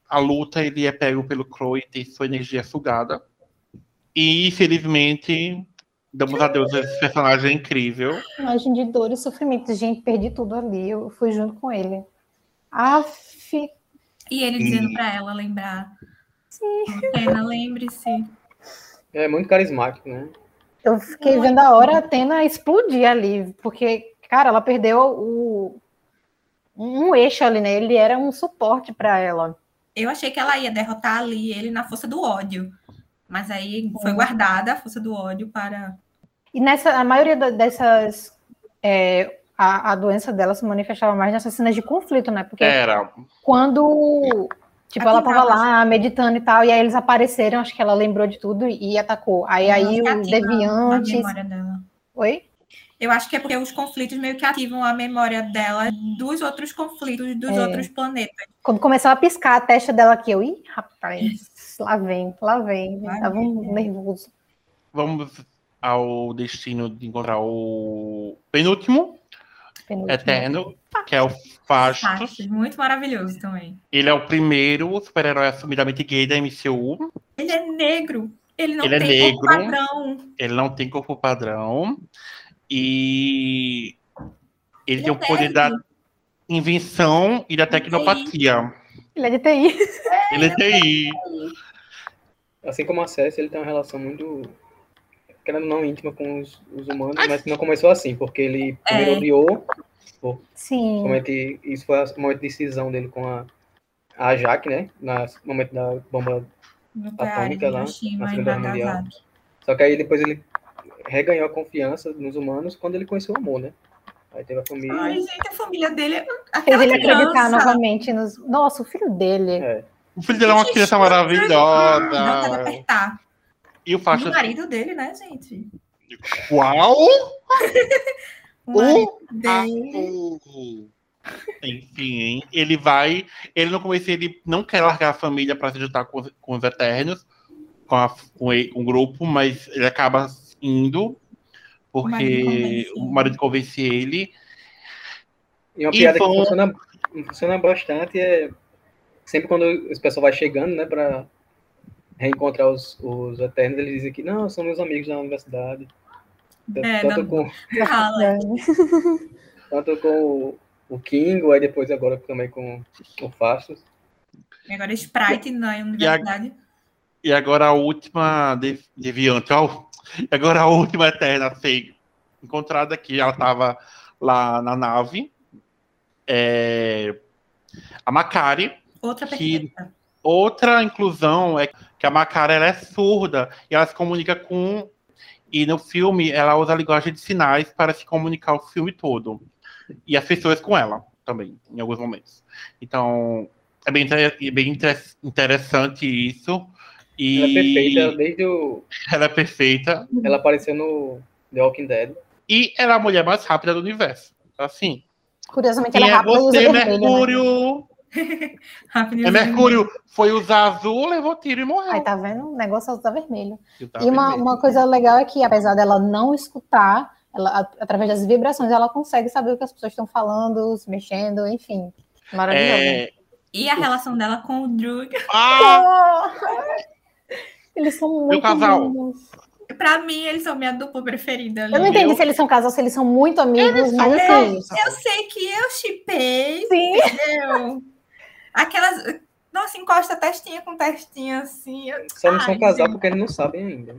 a luta ele é pego pelo Crow e tem sua energia sugada. E infelizmente damos adeus a esse personagem incrível. Imagem de dor e sofrimento. Gente, perdi tudo ali. Eu fui junto com ele. Aff, E ele dizendo para ela lembrar. Pena, lembre-se. É muito carismático, né? Eu fiquei Muito. vendo a hora a Atena explodir ali, porque cara, ela perdeu o, um eixo ali, né? Ele era um suporte para ela. Eu achei que ela ia derrotar ali ele na força do ódio. Mas aí foi guardada a força do ódio para. E nessa, a maioria dessas. É, a, a doença dela se manifestava mais nessas cenas de conflito, né? Porque Era. quando. Tipo, ela tava lá meditando e tal, e aí eles apareceram, acho que ela lembrou de tudo e atacou. Aí, aí o Deviantes. Oi? Eu acho que é porque os conflitos meio que ativam a memória dela dos outros conflitos dos é. outros planetas. Quando começou a piscar a testa dela aqui, eu, ih, rapaz, lá vem, lá vem. Vai Tava um nervoso. Vamos ao destino de encontrar o penúltimo. Eterno, que é o Fastos. Muito maravilhoso também. Ele é o primeiro super-herói assumidamente gay da MCU. Ele é negro. Ele não ele é tem é negro, corpo padrão. Ele não tem corpo padrão. E ele, tem o poder da invenção e da tecnopatia. Ele é de TI. Ele é de TI. Assim como a Cécia, ele tem uma relação muito querendo não íntima com os, os humanos, mas não começou assim, porque ele primeiro é. odiou. Por, Sim. Momento, isso foi o momento de decisão dele com a, a Jaque, né? No momento da bomba atômica lá, na Segunda Guerra Mundial. Só que aí depois ele reganhou a confiança nos humanos quando ele conheceu o amor, né? Aí teve a família. Ai, gente, a família dele é. Fez ele acreditar novamente nos. Nossa, o filho dele. É. O filho dele é uma criança maravilhosa. Dá apertar. E o faixa. O marido dele, né, gente? Qual? [laughs] o marido dele. Enfim, ele vai. Ele no começo ele não quer largar a família para se juntar com, com os Eternos, com, a, com, com o grupo, mas ele acaba indo, porque o marido convence ele. E uma piada e que funciona, funciona bastante é sempre quando o pessoal vai chegando, né, para reencontrar os, os Eternos, eles dizem que não, são meus amigos da universidade. É, tanto, não... com, [laughs] tanto com o, o Kingo, aí depois agora também com o Fastos. Agora Sprite na universidade. E, agora a última deviante, ó, Agora a última Eterna foi encontrada aqui, ela estava lá na nave. É... A Macari. Outra que... Outra inclusão é que a Macari ela é surda e ela se comunica com. E no filme ela usa a linguagem de sinais para se comunicar o filme todo. E as pessoas com ela também, em alguns momentos. Então, é bem, bem interessante isso. E... Ela é perfeita desde o. Ela é perfeita. Ela apareceu no The Walking Dead. E ela é a mulher mais rápida do universo. Assim. Curiosamente, ela é, é rápida você, Mercúrio. Né? [laughs] é Mercúrio foi usar azul, levou tiro e morreu. Aí tá vendo? O negócio é usar vermelho. Tá e uma, uma coisa legal é que, apesar dela não escutar, ela, através das vibrações, ela consegue saber o que as pessoas estão falando, se mexendo, enfim. Maravilhoso. É... E a relação dela com o Drew. [laughs] Ah! [laughs] Eles são muito Meu casal. Pra mim, eles são minha dupla preferida. Ali. Eu não entendi se eles são casal, se eles são muito amigos, mas assim. Eu sei que eu chipei. Sim. Entendeu? Aquelas. Nossa, encosta testinha com testinha assim. Só não são casal porque eles não sabem ainda.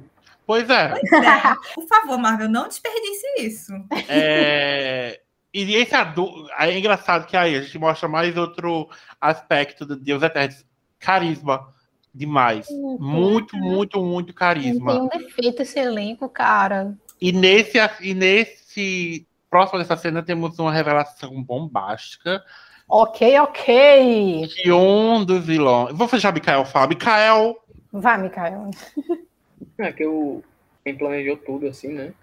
Pois é. Pois é. Por favor, Marvel, não desperdice isso. É... E esse adulto. É engraçado que aí a gente mostra mais outro aspecto do Deus Eterno. Carisma demais. Uhum. Muito, muito, muito carisma. Tem um defeito esse elenco, cara. E nesse, e nesse próximo dessa cena temos uma revelação bombástica. Ok, ok. Que dos vilões. Vou fechar Mikael falar. Mikael. Vai, Mikael. [laughs] É que o quem planejou tudo assim, né?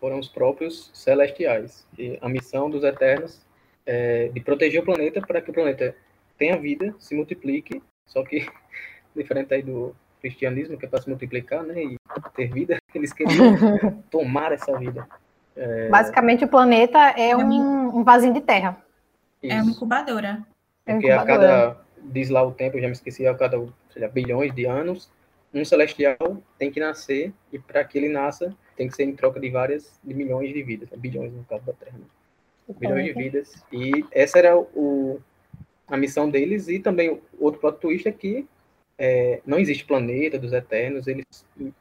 Foram os próprios celestiais. E a missão dos Eternos é de proteger o planeta para que o planeta tenha vida, se multiplique. Só que [laughs] diferente aí do cristianismo, que é para se multiplicar, né, e ter vida, [laughs] eles queriam tomar essa vida. É... Basicamente, o planeta é um, um vasinho de terra. Isso. É uma incubadora. Porque a cada, diz lá o tempo, eu já me esqueci, a cada lá, bilhões de anos, um celestial tem que nascer, e para que ele nasça, tem que ser em troca de várias, de milhões de vidas, né? bilhões no caso da Terra. Né? Bilhões de vidas. E essa era o, a missão deles, e também outro plot twist é que é, não existe planeta dos Eternos, eles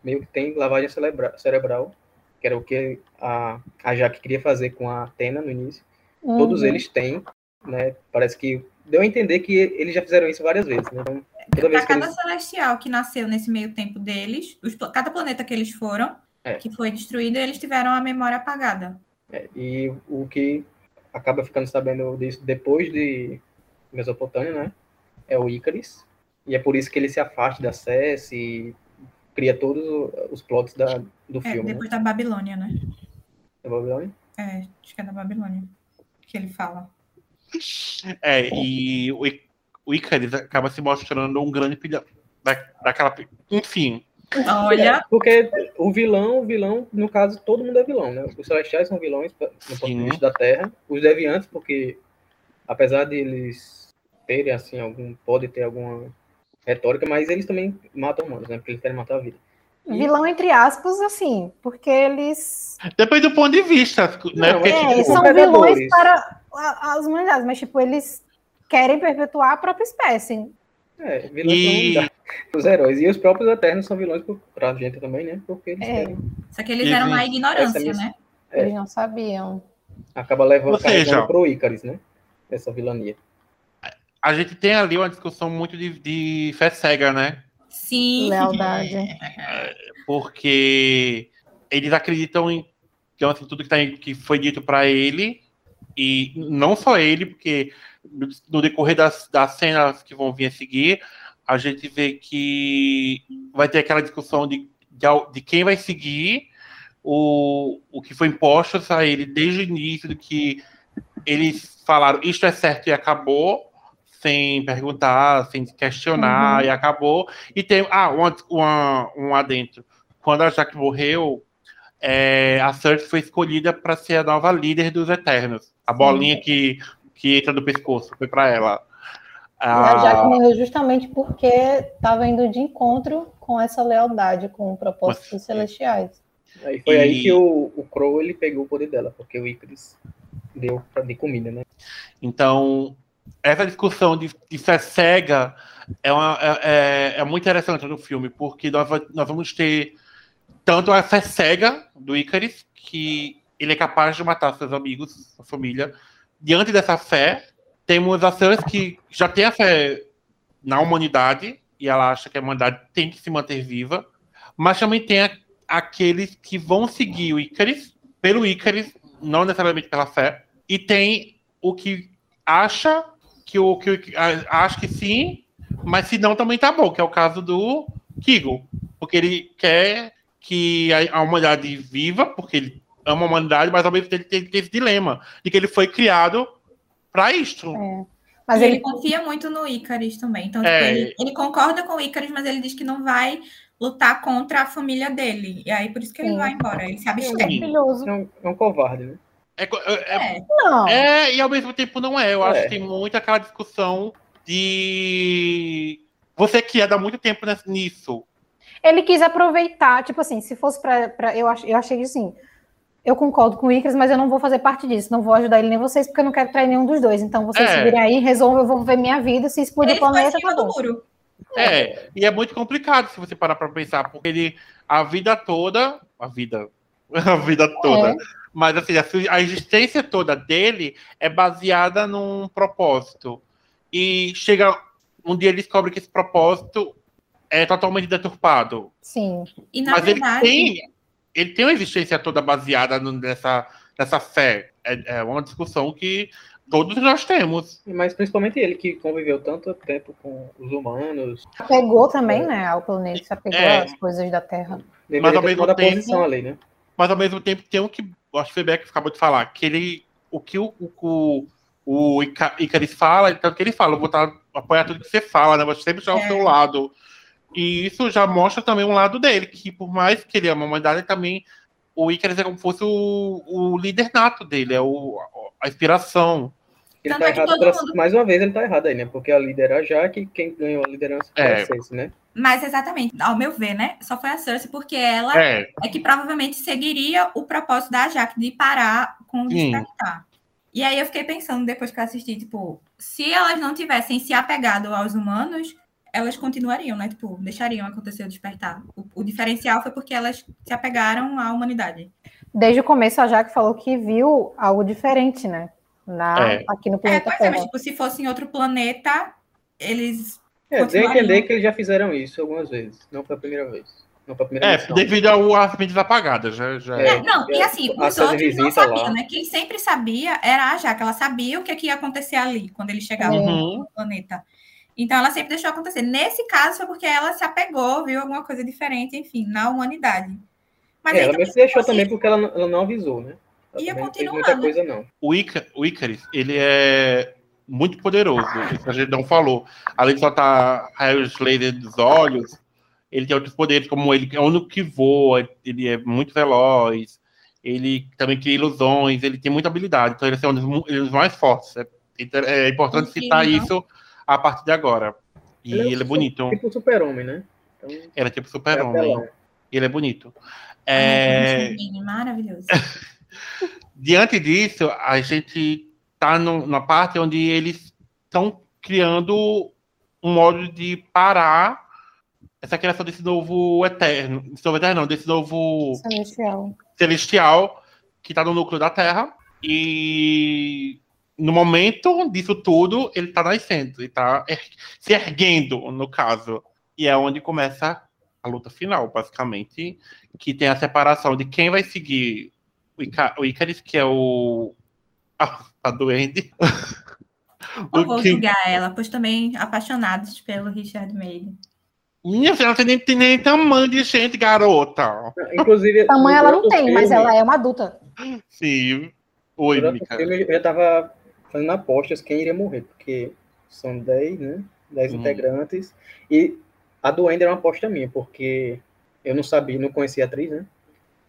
meio que têm lavagem cerebra cerebral que era o que a, a Jaque queria fazer com a Atena no início. Uhum. Todos eles têm, né? Parece que deu a entender que eles já fizeram isso várias vezes. Né? Então, toda vez cada eles... celestial que nasceu nesse meio tempo deles, os cada planeta que eles foram, É. que foi destruído, eles tiveram a memória apagada. é, e o que acaba ficando sabendo disso depois de Mesopotâmia, né? É o Ícaris. E é por isso que ele se afasta da SES e cria todos os plots da, do É, filme, né? depois da Babilônia, né? Da Babilônia. É, acho que é da Babilônia que ele fala. É, e o, o Icarus acaba se mostrando um grande filho da, daquela. Enfim, Olha, Porque o vilão, o vilão, no caso, todo mundo é vilão, né? Os celestiais são vilões no ponto de Sim. vista da Terra. Os deviantes, porque apesar de eles terem, assim, algum. Pode ter alguma retórica, mas eles também matam humanos, né? Porque eles querem matar a vida. Vilão, entre aspas, assim, porque eles depende do ponto de vista, né? Não, Porque, é, tipo, são predadores. vilões para as humanidades, mas tipo, eles querem perpetuar a própria espécie. É, vilões E- os heróis. E os próprios Eternos são vilões por- pra gente também, né? Porque eles É. querem. só que eles E eram na ignorância, né? É. Eles não sabiam. Acaba levando seja- pro Ícaris, né? Essa vilania. a gente tem ali uma discussão muito de, de fé cega, né? Sim. Lealdade. Porque eles acreditam em então, assim, tudo que, tá, que foi dito para ele, e não só ele, porque no- decorrer das, das cenas que vão vir a seguir, a gente vê que vai ter aquela discussão de, de, de quem vai seguir o, o que foi imposto a ele desde o início, do que eles falaram isto é certo e acabou, sem perguntar, sem questionar, Uhum. e acabou. E tem. Ah, um, uma, um adentro. Quando a Jaque morreu, é, a Cersei foi escolhida para ser a nova líder dos Eternos. A bolinha que, que entra do pescoço foi para ela. E a Ah, morreu justamente porque estava indo de encontro com essa lealdade, com o propósito Mas- dos celestiais. Aí foi E- aí que o, o Crow ele pegou o poder dela, porque o Ícaris deu pra, de comida, né? Então, essa discussão de, de ser cega é, uma- é- é- é muito interessante no filme, porque nós, nós vamos ter tanto a fé cega do Icarus, que ele é capaz de matar seus amigos, sua família. Diante dessa fé, temos a Cersei que já tem a fé na humanidade, e ela acha que a humanidade tem que se manter viva, mas também tem a- aqueles que vão seguir o Icarus, pelo Icarus, não necessariamente pela fé, e tem o que acha que o que acha que sim, mas se não também tá bom, que é o caso do Kigo, porque ele quer que a, a humanidade viva, porque ele ama a humanidade, mas ao mesmo tempo tem, tem esse dilema de que ele foi criado para isto. É. Mas ele... ele, confia muito no Icarus também. Então, É. ele, ele concorda com o Icarus, mas ele diz que não vai lutar contra a família dele. E aí, por isso que ele Sim. vai embora. Ele se é abstém. maravilhoso. É um, é um covarde, né? É, é- é- É. Não, é, e ao mesmo tempo não é. Eu acho É. que tem muito aquela discussão de você que ia dar muito tempo nisso. ele quis aproveitar, tipo assim, se fosse pra- eu, ach, eu achei que assim. Eu concordo com o Icarus, mas eu não vou fazer parte disso. Não vou ajudar ele nem vocês, porque eu não quero trair nenhum dos dois. Então vocês É. se virem aí, resolvam, eu vou ver minha vida. Se explodir Ele o planeta, do muro. É, e é muito complicado se você parar para pensar, porque ele a vida toda, a vida, [laughs] a vida toda, É. mas assim, a existência toda dele é baseada num propósito. E chega um dia ele descobre que esse propósito é totalmente deturpado. Sim. E na mas verdade, ele tem ele tem uma existência toda baseada nessa nessa fé. É, é uma discussão que todos nós temos. Mas principalmente ele que conviveu tanto tempo com os humanos. Apegou também, né, ao planeta, se apegou É. às coisas da Terra. Deveria ao mesmo tempo- posição ali, né? mas ao mesmo tempo tem o que o Febeck acabou de falar, que ele, o que o, o, o Ica- Icarus fala, tanto que ele fala, eu vou tá, apoiar tudo que você fala, né? Vou sempre estar ao É. seu lado. E isso já mostra também um lado dele, que por mais que ele ama a humanidade, ele também o Icarus é como se fosse o, o líder nato dele, é o, a inspiração. Ele Tanto tá é que errado, pra- mundo- mais uma vez ele tá errado aí, né? Porque a líder era a Jaque, quem ganhou a liderança foi É. a Cersei, né? mas exatamente, ao meu ver, né? Só foi a Cersei porque ela É, é que provavelmente seguiria o propósito da Jaque de parar com o despertar. E aí eu fiquei pensando depois que eu assisti, tipo, se elas não tivessem se apegado aos humanos, elas continuariam, né? Tipo, deixariam acontecer o despertar. O, o diferencial foi porque elas se apegaram à humanidade. Desde o começo, a Jaque falou que viu algo diferente, né? Na, É. Aqui no É, planeta pois é, Terra. mas tipo, se fosse em outro planeta, eles. É, deu Continuariam. entender que eles já fizeram isso algumas vezes. Não foi a primeira vez. Não foi a primeira É, missão. devido ao mentes apagadas. Já, já É. É, não, e assim, a os outros não sabiam, né? Quem sempre sabia era a Jaque. Ela sabia o que, que ia acontecer ali, quando eles chegavam Uhum. no planeta. Então, ela sempre deixou acontecer. Nesse caso, foi porque ela se apegou, viu alguma coisa diferente, enfim, na humanidade. Mas É, ela se deixou também porque ela, não- ela não avisou, né? Ela Ia continuar, muita né? coisa, não. O, Ica, o Icarus, ele é muito poderoso. [laughs] Isso a gente não falou. Além de soltar raios laser dos olhos, ele tem outros poderes, como ele é o único que voa, ele é muito veloz, ele também cria ilusões, ele tem muita habilidade. Então, ele é um dos, ele é um dos mais fortes. É, é importante citar não? isso a partir de agora. E Ele é ele, é bonito. Tipo o super-homem, né? Então, Ele é tipo é super-homem. apelão. Ele é bonito. É, que maravilhoso. [laughs] diante disso, a gente tá no- na parte onde eles estão criando um modo de parar essa criação desse novo eterno, desse novo eterno, não, desse novo Celestial. celestial que está no núcleo da Terra e no momento disso tudo ele está nascendo, ele está se erguendo no caso e é onde começa a luta final, basicamente, que tem a separação de quem vai seguir o, Ica, o Icarus, que é o a, a duende. Eu vou o que, julgar ela, pois também apaixonados pelo Richard Maiden. minha filha, não tem nem, tem nem tamanho de gente, garota. Inclusive, Tamanho ela não tem, mas filme- ela é uma adulta. Sim. Oi, Mica. eu já tava fazendo apostas quem iria morrer, porque são 10, né? 10 Hum. integrantes. E a do Ender é uma aposta minha, porque eu não sabia, não conhecia a atriz, né?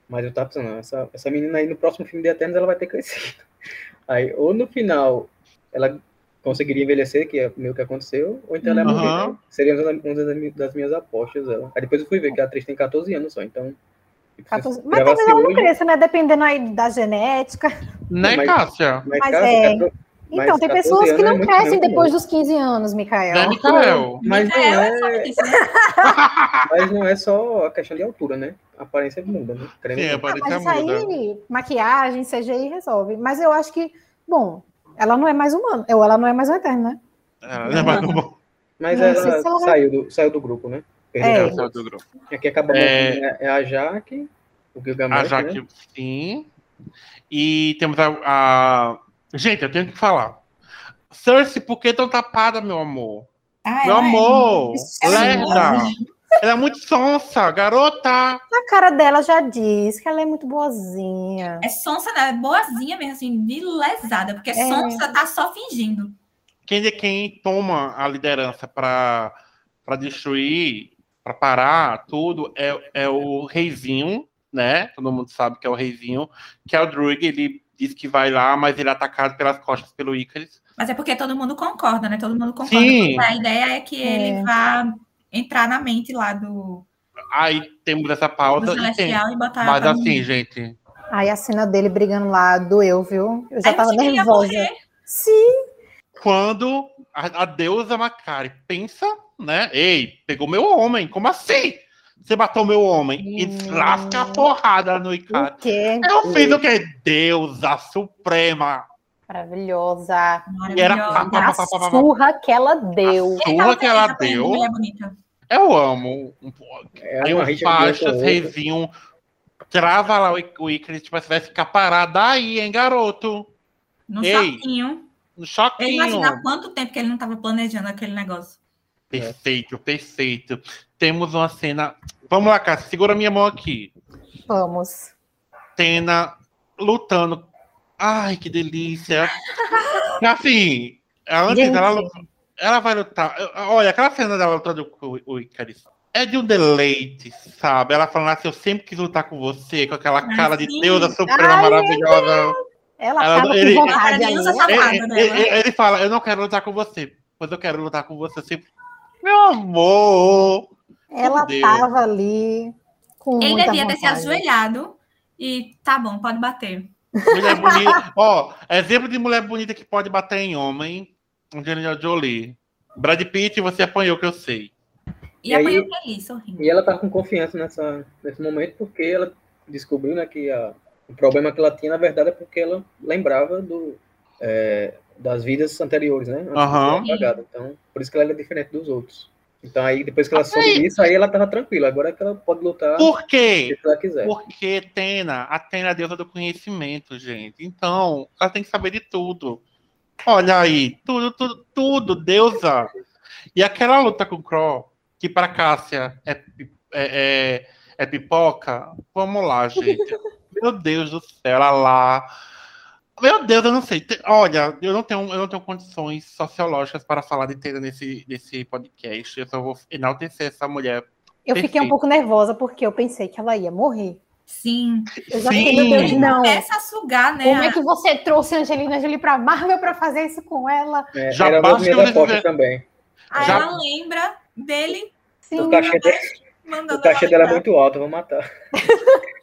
Mas eu tava pensando, não, essa, essa menina aí no próximo filme de Eternos ela vai ter crescido. [laughs] Aí, ou no final ela conseguiria envelhecer, que é meio que aconteceu, ou então ela ia morrer. Né? Seria uma das- uma das, das minhas apostas. Ela. Aí depois eu fui ver que a atriz tem 14 anos só, então. tipo, se 14 Mas gravasse talvez ela não hoje- cresça, né? Dependendo aí da genética. Né, Mas- Cássia? Mas, Mas cara, é. Mas Então, tem 14 pessoas que anos é não muito- crescem depois novo. dos 15 anos, Mikael. Né, Micael? Mas não, Micael é, né? [laughs] mas não é só a questão de altura, né? A aparência muda, né? Querendo Sim, não. a aparência Mas isso muda. aí, maquiagem, CGI resolve. Mas eu acho que, bom, ela não é mais humana. Ou ela não é mais um eterno, né? É, né, mas como- Mas Não ela, se ela saiu, do, saiu do grupo, né? Perdeu É. a É, saiu do grupo. Aqui acaba É. é... é a Jaque, o A Gilgamesh, né? Jaque, sim. E temos a, a- Gente, eu tenho que falar. Cersei, por que tão tapada, meu amor? Ah, meu ela é. amor! Ela é Lerda! Ela é muito sonsa, garota! A cara dela já diz que ela é muito boazinha. É sonsa, né? É boazinha mesmo, assim, de lesada, porque sonsa tá só fingindo. Quem é quem toma a liderança para destruir, para parar tudo, é, é o reizinho, né? Todo mundo sabe que é o reizinho, que é o Druig, ele diz que vai lá, mas ele é atacado pelas costas pelo Icarus. Mas é porque todo mundo concorda, né? Todo mundo concorda. Sim. A ideia é que É. ele vá entrar na mente lá do, Aí temos essa do pausa. e tem- Celestial e botar. Mas assim, dormir. gente, Aí a cena dele brigando lá doeu, viu? Eu já Aí eu tava nervosa. Sim. quando a, a deusa Macari pensa, né? Ei, pegou meu homem, como assim? Você matou meu homem e Hum. lasca a porrada no Icarus. O quê? Eu fiz o que? Deusa Suprema. Maravilhosa. E era pá, A pá, pá, pá, pá. surra que ela deu. A surra que ela deu. bonita. Eu amo. Um É Aí uma o rixa de um com o Faixas, outro. reizinho, trava lá o I- o Icarus, tipo, você vai ficar parado aí, hein, garoto? No Ei, choquinho. No Eu choquinho. há quanto tempo que ele não estava planejando aquele negócio. Perfeito, perfeito. Temos uma cena. Vamos lá, Cássia, segura minha mão aqui. Vamos. Tena lutando. Ai, que delícia. [laughs] Assim, antes Gente. ela, ela vai lutar. Olha, aquela cena dela lutando com o- Icarus é de um deleite, sabe? Ela falando assim: Eu sempre quis lutar com você, com aquela Ah, cara de deusa suprema Ai, maravilhosa. Ela Ela- tava ele- com vontade né? Ele, ele- ele fala: Eu não quero lutar com você, pois eu quero lutar com você sempre. Meu amor! Ela Deus. tava ali com Ele muita devia ter se ajoelhado e tá bom, pode bater. Mulher bonita. [laughs] Ó, exemplo de mulher bonita que pode bater em homem. Angelina Jolie. Brad Pitt, você apanhou que eu sei. E, E aí- apanhou feliz, sorrindo. E ela tá com confiança nessa, nesse momento porque ela descobriu né, que a- o problema que ela tinha, na verdade, é porque ela lembrava do, é, das vidas anteriores, né? Aham. apagada. Então, por isso que ela era diferente dos outros. Então, aí, depois que ela soube disso, aí ela tava tranquila. Agora é que ela pode lutar Por quê? se ela quiser. Porque Tena, a Tena é a deusa do conhecimento, gente. Então, ela tem que saber de tudo. Olha aí, tudo, tudo, tudo, deusa. E aquela luta com o Crow, que pra Cássia é, é, é, é pipoca, vamos lá, gente. [laughs] Meu Deus do céu, ela lá. Meu Deus, eu não sei. Olha, eu não tenho, eu não tenho condições sociológicas para falar de Tena nesse, nesse podcast. Eu só vou enaltecer essa mulher. Eu fiquei um pouco nervosa porque eu pensei que ela ia morrer. Sim. Eu já fiquei, meu Deus, Sim. não. Começa a sugar, né? Como é que você trouxe a Angelina Jolie pra Marvel pra fazer isso com ela? É, Já era basta que também. Aí Já- ela lembra dele Sim, O cachê, dela, mandando o cachê ela dela é muito alto, eu vou matar.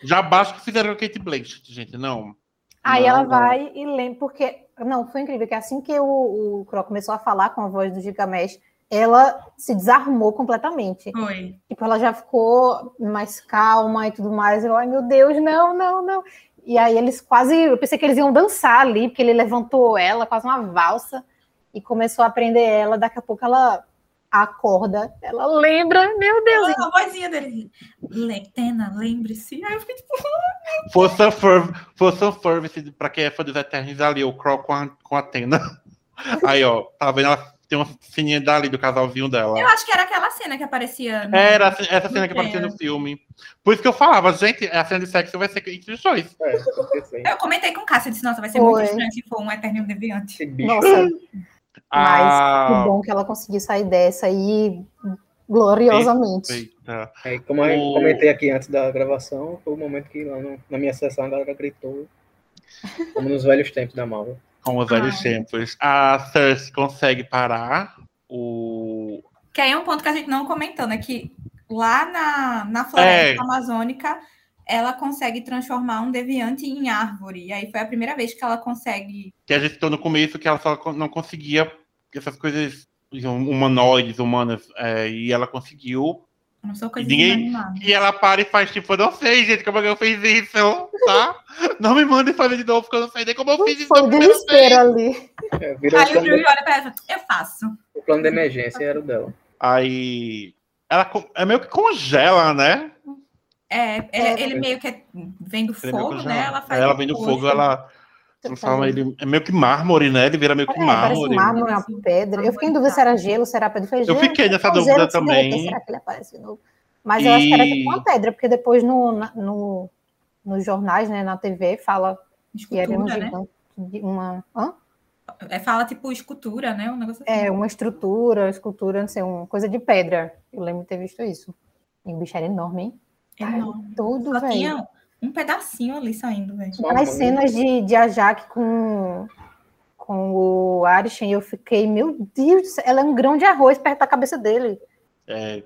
Já basta que fizeram a Kate Blanchett, gente. Não. Aí Não, ela não. vai e lembra, porque. Não, foi incrível, que assim que o, o Crow começou a falar com a voz do Gigamesh, ela se desarmou completamente. Foi. Tipo, ela já ficou mais calma e tudo mais. Eu, ai meu Deus, não, não, não. E aí eles quase. Eu pensei que eles iam dançar ali, porque ele levantou ela, quase uma valsa, e começou a prender ela. Daqui a pouco ela acorda, ela lembra, meu Deus. A vozinha dele. Letena, lembre-se. Aí eu fiquei tipo, Força Ferv, Força Fervice, pra quem é fã dos Eternos, ali, o Crow com a, com a Tena. [laughs] Aí, ó, tá vendo? Ela tem uma fininha dali do casalzinho dela. eu acho que era aquela cena que aparecia. no- Era essa cena que Não aparecia no filme. Por isso que eu falava, gente, a cena de sexo vai ser entre os dois. É, Eu comentei com o Cássio, eu disse, nossa, vai ser Foi. muito estranho se for um Eterno Deviante. Nossa, [laughs] mas Ah, que bom que ela conseguiu sair dessa aí gloriosamente. Aí, como eu O- comentei aqui antes da gravação, foi o momento que lá no- na minha sessão a galera gritou, como nos velhos tempos da Marvel. Com os velhos Ai. tempos. A Cersei consegue parar o. Que aí é um ponto que a gente não comentou, né? Que lá na, na floresta É. amazônica, ela consegue transformar um deviante em árvore. E aí foi a primeira vez que ela consegue. Que a gente citou no começo que ela só não conseguia essas coisas humanoides, humanas. é, e ela conseguiu. Eu não sou coisa Ninguém-. E ela para e faz tipo, eu não sei, gente, como é que eu fiz isso, tá? [laughs] não me mandem fazer de novo, porque eu não sei nem como eu fiz isso. Foi o vez. desespero ali. É, Aí o Drew de, olha pra ela e fala, eu faço. o plano de emergência era o dela. Aí. Ela é meio que congela, né? É, ele, É. ele meio que é- vem do é fogo, né? Ela faz ela vem do fogo. fogo, ela transforma ele. É meio que mármore, né? Ele vira meio que É, parece mármore. mármore, uma pedra. Eu fiquei em dúvida se era gelo, se era pedra. Eu, falei, Eu "Gente, fiquei nessa é dúvida também. Será que ele aparece de novo? Mas eu acho que era E- tipo uma pedra, porque depois no, no, nos jornais, né, na TV, fala que era um Escultura, né? gigante. de Uma, hã? É, fala tipo escultura, né? Um negócio assim. É, uma estrutura, escultura, não sei, uma coisa de pedra. Eu lembro de ter visto isso. E o bicho era enorme, hein? Enorme. Todo, Só velho. tinha um pedacinho ali saindo, velho. As cenas de, de Ajak com, com o Arishem, eu fiquei, meu Deus, ela é um grão de arroz perto da cabeça dele. É.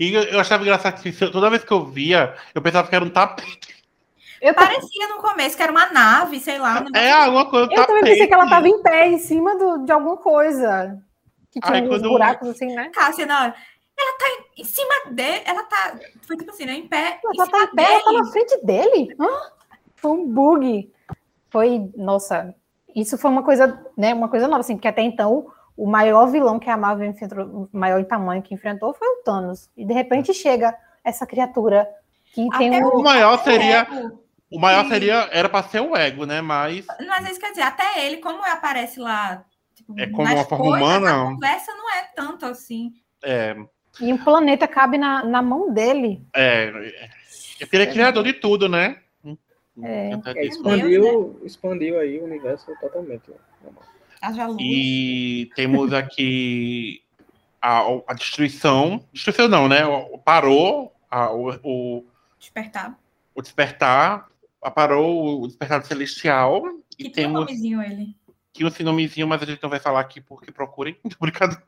E eu, eu achava engraçado que toda vez que eu via, eu pensava que era um tapete. Eu, Parecia no começo que era uma nave, sei lá. É alguma coisa. eu também pensei que ela tapete. estava em pé, em cima do- de alguma coisa. Que tinha Ai, uns quando- buracos assim, né? Cássia, na hora. Ela tá em- em cima dele, ela tá. Foi tipo assim, né? Em pé. em Ela tá cima em pé, ela tá dele. na frente dele. Hã? Foi um bug. Foi, nossa, isso foi uma coisa, né, uma coisa nova, assim, porque até então o maior vilão que a Marvel enfrentou, o maior em tamanho que enfrentou foi o Thanos. E de repente chega essa criatura que tem Até um... O maior seria. Ego. O maior seria. Era pra ser o ego, né? Mas. Mas isso quer dizer, até ele, como aparece lá. Tipo, É como uma forma coisas, humana? A conversa não é tanto assim. É. E o planeta cabe na, na mão dele. É. É porque ele é criador de tudo, né? É. É, isso. expandiu, expandiu aí o universo totalmente. né? Haja luz. E temos aqui a, a destruição. Destruição não, né? Parou a- o, o, Despertar. o despertar. Parou o despertar celestial. Que E tem um temos nomezinho ele. aqui um nomezinho, mas a gente não vai falar aqui porque procurem. [laughs] Brincadeira.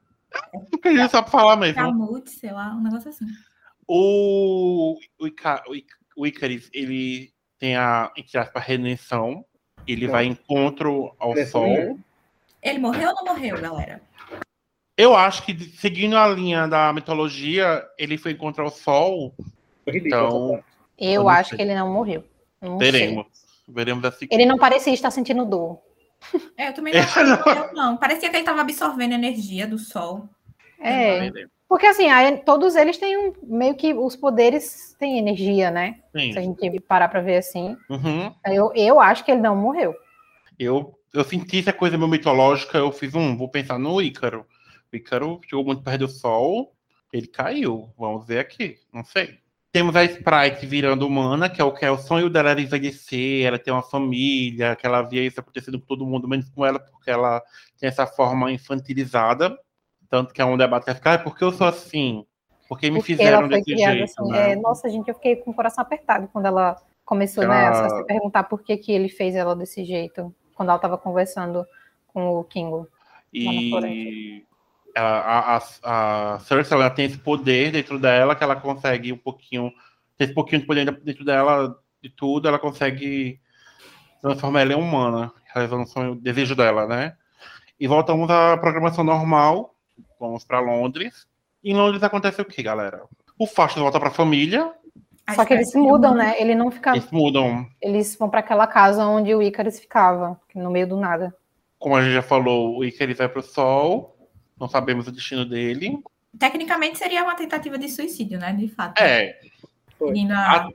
Porque a gente sabe falar mesmo. Camute, sei lá, um negócio assim. O, o, Ica- o Ic- o Icaris, ele tem a, entre aspas, redenção. Ele Não. vai em encontro ao sol. Ele morreu ou não morreu, galera? Eu acho que, seguindo a linha da mitologia, ele foi encontrar o sol. Então. Eu acho sei. que ele não morreu. Não sei. veremos. Veremos assim. Ele não parecia estar sentindo dor. É, eu também não [laughs] achei que morreu, não. Parecia que ele estava absorvendo energia do sol. É. Porque assim, aí todos eles têm um, meio que os poderes têm energia, né? Sim. Se a gente parar pra ver assim. Uhum. Eu, eu acho que ele não morreu. Eu, eu senti essa coisa meio mitológica, eu fiz um, vou pensar no Ícaro. O Ícaro chegou muito perto do sol, ele caiu. Vamos ver aqui, não sei. Temos a Sprite virando humana, que é o que é o sonho dela era envelhecer, ela ter uma família, que ela via isso acontecendo com todo mundo, menos com ela, porque ela tem essa forma infantilizada. Tanto que é um debate ficar, "Ah, por que eu sou assim? Por que me Porque fizeram desse criada jeito? assim. né? É, nossa, gente, eu fiquei com o coração apertado quando ela começou né, Ela- a se perguntar por que, que ele fez ela desse jeito, quando ela tava conversando com o Kingo. E a, a, a, Cersei ela tem esse poder dentro dela que ela consegue um pouquinho. Tem esse pouquinho de poder dentro dela de tudo, ela consegue transformar ela em humana, realizando o sonho, o desejo dela, né? E voltamos à programação normal. Vamos para Londres. Em Londres acontece o que, galera? O Fasto volta para a família. Só que eles se mudam, né? Ele não fica. Eles mudam, Eles vão pra aquela casa onde o Icarus ficava, no meio do nada. como a gente já falou, o Icarus vai para o Sol. Não sabemos o destino dele. Tecnicamente seria uma tentativa de suicídio, né? De fato. É, a-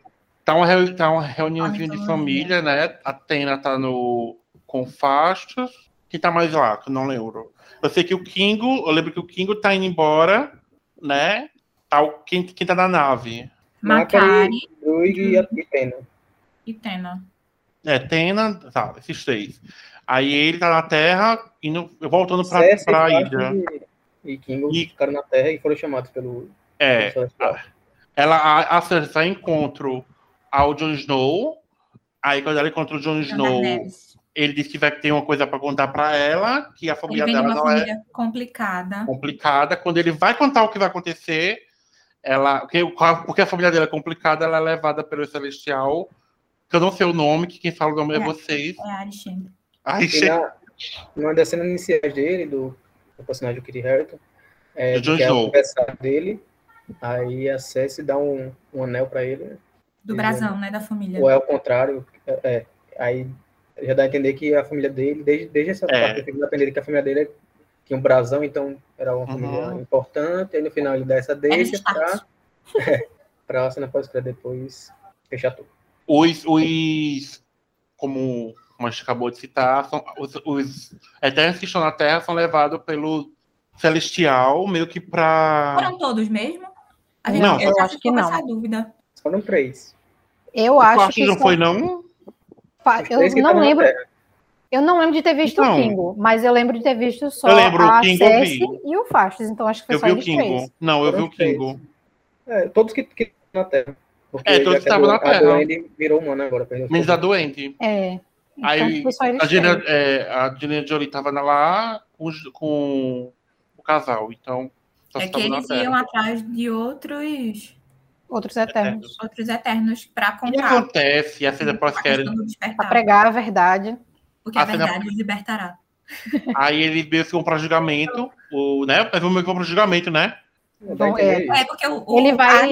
Tá uma, tá uma reuniãozinha de família, né? A Tena tá no com Fastos. Quem tá mais lá? Que eu não lembro. Eu sei que o Kingo, eu lembro que o Kingo tá indo embora, né? Tá o, quem, quem tá na nave? Macari Druig e a e Tena. e Tena. É, Tena, tá, esses três. Aí ele tá na Terra, indo, voltando pra, Cersei, pra ilha. E, e Kingo E- ficaram na Terra e foram chamados pelo. É, pelo ela, a, a Cersei encontra ao Jon Snow. Aí quando ela encontra o Jon Snow, ele disse que vai ter uma coisa pra contar pra ela, que a Ele família dela uma não é família complicada. complicada. Quando ele vai contar o que vai acontecer, ela, porque, porque a família dela é complicada, ela é levada pelo Celestial, que eu não sei o nome, que quem fala o nome é, É. vocês. É Arishem. Aí E chega na, numa das cenas iniciais dele, do, do personagem do Kit Harington, é, Do que é aniversário dele, aí a Cersei dá um, um anel pra ele, Do brasão, né? Da família. ou é o contrário, é, é, aí já dá a entender que a família dele, desde, desde essa É. parte, dá a entender que a família dele tinha um brasão, então era uma família Uhum. importante, aí no final ele dá essa deixa pra, [laughs] pra a cena pós-crédito depois fechar tudo. os, os como, como a gente acabou de citar, são, os, os Eternos que estão na Terra são levados pelo Celestial, meio que pra. Foram todos mesmo? A gente Não, eu acho que não. essa dúvida. Foram três. Eu acho Fasto que. não só- foi, não? Eu não na lembro. Terra. Eu não lembro de ter visto Não. o Kingo, mas eu lembro de ter visto só Eu lembro, o a Kingo vi. e o Fastos, então acho que foi Eu só vi o eles Kingo. três. Não, eu vi Foram o Kingo. É, todos que que estavam na Terra. Porque É, todos que estavam na do- a Terra. Duende virou humana agora. Menos a doente. É. Então Aí eles a Gina, três. é, a Angelina Jolie tava lá com, com o casal, então É que eles Terra. iam atrás de outros, Outros eternos. outros eternos para O que contar. acontece? A cena despertar. pregar a verdade. Porque a a cena- verdade os libertará. [laughs] Aí ele veio se comprar julgamento, o, né? Mas vamos comprar julgamento, né? Bom, entender é. É, porque o, o Ele vai-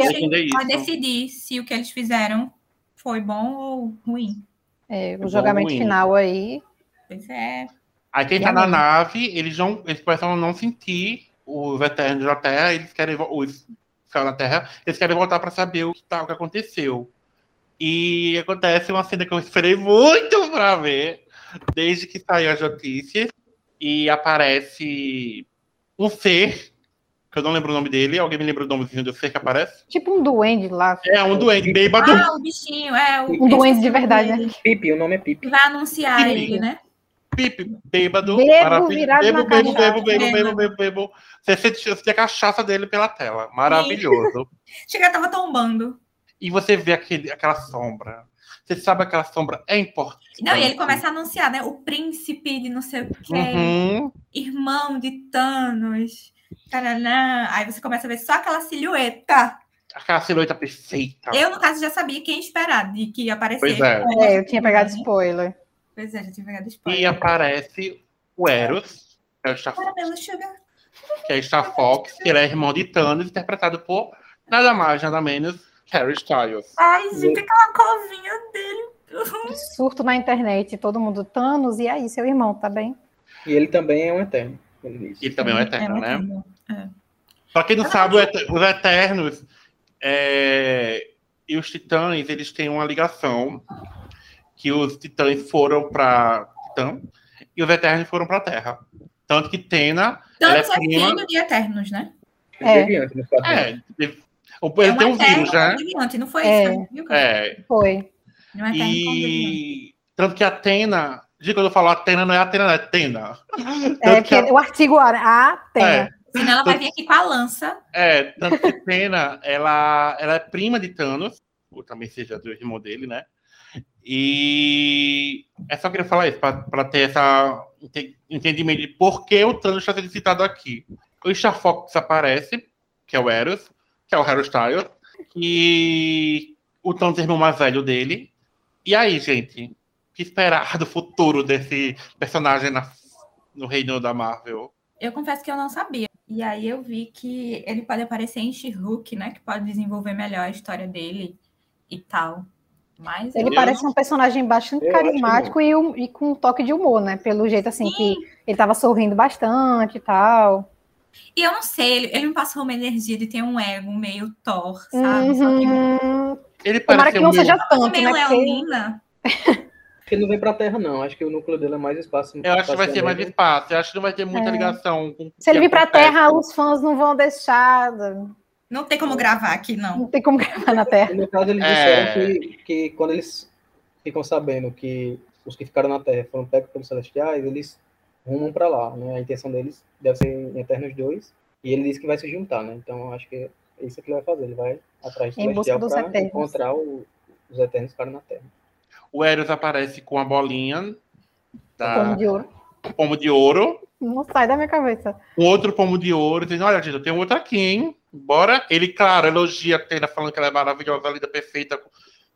vai decidir se o que eles fizeram foi bom ou ruim. É, o julgamento ruim. final aí. Pois é. Aí quem E tá na amém. nave, eles não, eles começam a não sentir os eternos da Terra, eles querem os ficaram na Terra, eles querem voltar para saber o que, tá, o que aconteceu. E acontece uma cena que eu esperei muito para ver, desde que saiu as notícias, e aparece um ser, que eu não lembro o nome dele, alguém me lembra o nomezinho do ser que aparece? Tipo um duende lá. É um doente, bêbado. Ah, o bichinho, é. O, Um duende de verdade, né? Pipe, o nome é Pipe. Vai anunciar Pipi. ele, né? Pipe, bêbado, Bebo maravilhoso. Bebo, bebo, bebo, bebo, bebo, Bebo. bebo, bebo. Você sente, você sente a cachaça dele pela tela. Maravilhoso. [laughs] Chega, tava tombando. e você vê aquele, aquela sombra. Você sabe que aquela sombra é importante. Não, e ele começa a anunciar, né? O príncipe de não sei o quê, Uhum. irmão de Thanos. Taranã. Aí você começa a ver só aquela silhueta. Aquela silhueta perfeita. Eu, no caso, já sabia quem esperar de que ia aparecer. Pois é. É, eu tinha pegado spoiler. Pois é, já tinha pegado E spoiler. aparece o Eros. que é o Chaf- Caramelo Sugar. que é Star Fox, que ele é irmão de Thanos, interpretado por nada mais, nada menos Harry Styles. Ai, gente, aquela covinha dele. Surto na internet, todo mundo, Thanos, e aí, seu irmão, tá bem? E ele também é um eterno. Ele também é um eterno, né? eterno. É. Pra quem não sabe, o Eter- os Eternos é, e os Titãs, eles têm uma ligação que os Titãs foram pra Titã e os Eternos foram pra Terra. Tanto que Tena, ela é é prima... de Eternos, né? É. nos quadrinhos. É, ele tem um vírus, né? Não foi É. isso, né? viu? É, Foi. Um eterno conveniente. e... Tanto que Atena... Diga quando eu falo Atena, não é Atena, é Tena. É, que o artigo A, a tem. É, Senão ela vai vir aqui com a lança. É, tanto que Tena, ela, ela é prima de Thanos, ou também seja do irmão dele, né? E é só queria falar isso, para ter essa ente- entendimento de por que o Thanos está sendo citado aqui. O Star Fox aparece, que é o Eros, que é o Harry Styles, e o Thanos é o irmão mais velho dele. E aí, gente, que esperar do futuro desse personagem na- no reino da Marvel? Eu confesso que eu não sabia. E aí eu vi que ele pode aparecer em She-Hulk, né? Que pode desenvolver melhor a história dele e tal. Mas Ele eu- parece um personagem bastante Eu carismático e, um- e com um toque de humor, né? Pelo jeito, assim, que ele tava sorrindo bastante e tal. E eu não sei, ele, ele me passou uma energia de ter um ego meio Thor, sabe? Só que Uhum. Ele Tomara parece que não meio- seja tanto, meio né? Porque [laughs] leonina. Ele não vem pra Terra, não. Acho que o núcleo dele é mais espaço. Eu acho que vai ser mais espaço espaço. Eu acho que não vai ter muita É. ligação com. se ele que vir pra acontece. Terra, os fãs não vão deixar. Não tem como gravar aqui, não. Não tem como gravar na Terra. No caso, eles É. disseram que, que quando eles ficam sabendo que os que ficaram na Terra foram pegos pelos Celestiais, eles rumam pra lá, né? A intenção deles deve ser em Eternos 2. E ele disse que vai se juntar, né? Então, acho que é isso que ele vai fazer. Ele vai atrás do Em Celestial Eternos. encontrar o- os Eternos que ficaram na Terra. O Eros aparece com a bolinha da Como de ouro. pomo de ouro. Não sai da minha cabeça. Um outro pomo de ouro, dizendo: Olha, gente, eu tenho outro aqui, hein? Bora. Ele, claro, elogia a Tena, falando que ela é maravilhosa, linda, perfeita,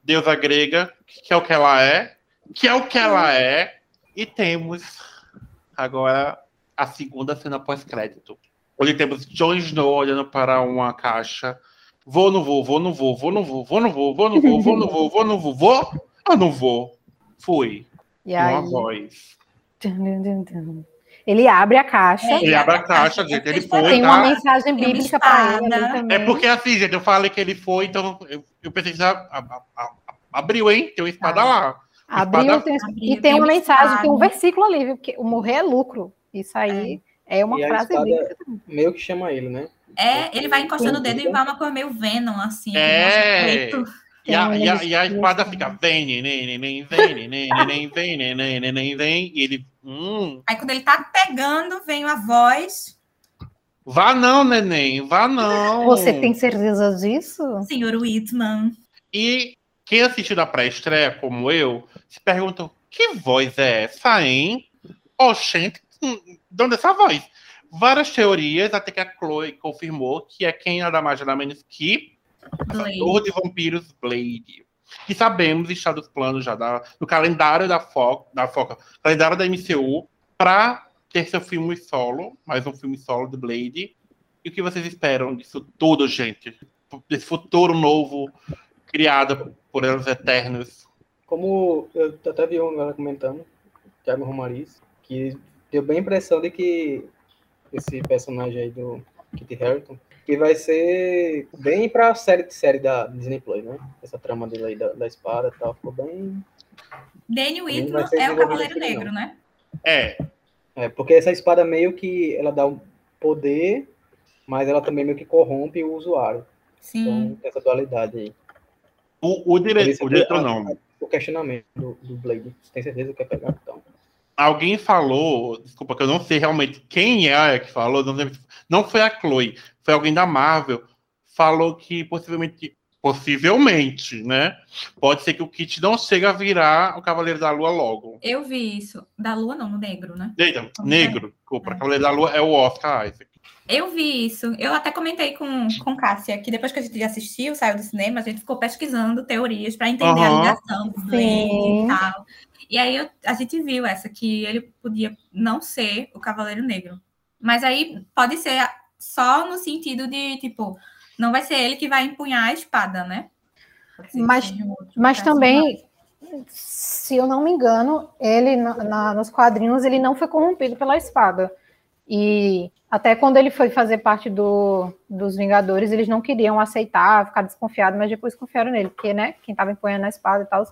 deusa grega, que é o que ela é. Que é o que ela é. E temos agora a segunda cena pós-crédito. Onde temos Jon Snow olhando para uma caixa. Vou, não vou, vou, não vou, vou, não vou, vou, não vou, vou, não vou, vou, não vou, vou, não vou, vou, eu não vou. Fui. E Uma aí. voz. Ele abre a caixa. É, Ele abre a caixa, gente, ele foi, Tem tá? uma mensagem bíblica para ele espada. também. É porque assim, gente, eu falei que ele foi, então eu, eu pensei que já abriu, hein? Tem uma espada Ah. lá. Abriu, Espada- tem- Abriu, e tem tem uma mensagem, tem um espada. versículo ali, viu? Porque o morrer é lucro. Isso aí é, uma E frase espada- bíblica. Meio que chama ele, né? É, ele vai encostando o dedo e vai uma cor meio Venom, assim. É. E a, e a, e a espada. fica, vem, neném, neném, vem, neném, neném, vem, neném, neném, vem. E ele, hum, Aí quando ele tá pegando, vem a voz. vá não, neném, vá não. Você tem certeza disso? Senhor Whitman. E quem assistiu da pré-estreia, como eu, se perguntam, que voz é essa, hein? Oxente, hum, de onde é essa voz? Várias teorias, até que a Chloe confirmou que é quem nada mais nada menos que. Caçador de Vampiros Blade. Que sabemos está dos planos já da, no calendário da Foca, da Foca, calendário da MCU, para ter seu filme solo, mais um filme solo do Blade. E o que vocês esperam disso tudo, gente? Desse futuro novo criado por eles eternos. Como eu até vi uma galera comentando, Thiago Romariz, que deu bem a impressão de que esse personagem aí do Kit Harington, que vai ser bem pra série de série da Disney Plus, né? Essa trama dele aí da, da espada e tal, ficou bem. Danny Ele Whitman é o Cavaleiro Negro, não. né? É, É, porque essa espada meio que ela dá um poder, mas ela também meio que corrompe o usuário. Sim. Então tem essa dualidade aí. o, o, dire... O diretor a- não. O questionamento do, do Blade. Você tem certeza que quer pegar? Então. Alguém falou, desculpa que eu não sei realmente quem é que falou, não, sei- não foi a Chloe, foi alguém da Marvel, falou que possivelmente, possivelmente, né? Pode ser que o Kit não chegue a virar o Cavaleiro da Lua logo. Eu vi isso. Da Lua, não, no negro, né? Eita, negro, desculpa, É. Cavaleiro da Lua é o Oscar Isaac. Eu vi isso. Eu até comentei com, com Cássia que depois que a gente assistiu, saiu do cinema, a gente ficou pesquisando teorias para entender Aham. a ligação e tal. E aí eu- a gente viu essa, que ele podia não ser o Cavaleiro Negro. Mas aí pode ser só no sentido de, tipo, não vai ser ele que vai empunhar a espada, né? Mas, mas também, se eu não me engano, ele na, na, nos quadrinhos ele não foi corrompido pela espada. E até quando ele foi fazer parte do, dos Vingadores, eles não queriam aceitar, ficar desconfiado, mas depois confiaram nele, porque, né, quem estava empunhando a espada e tal,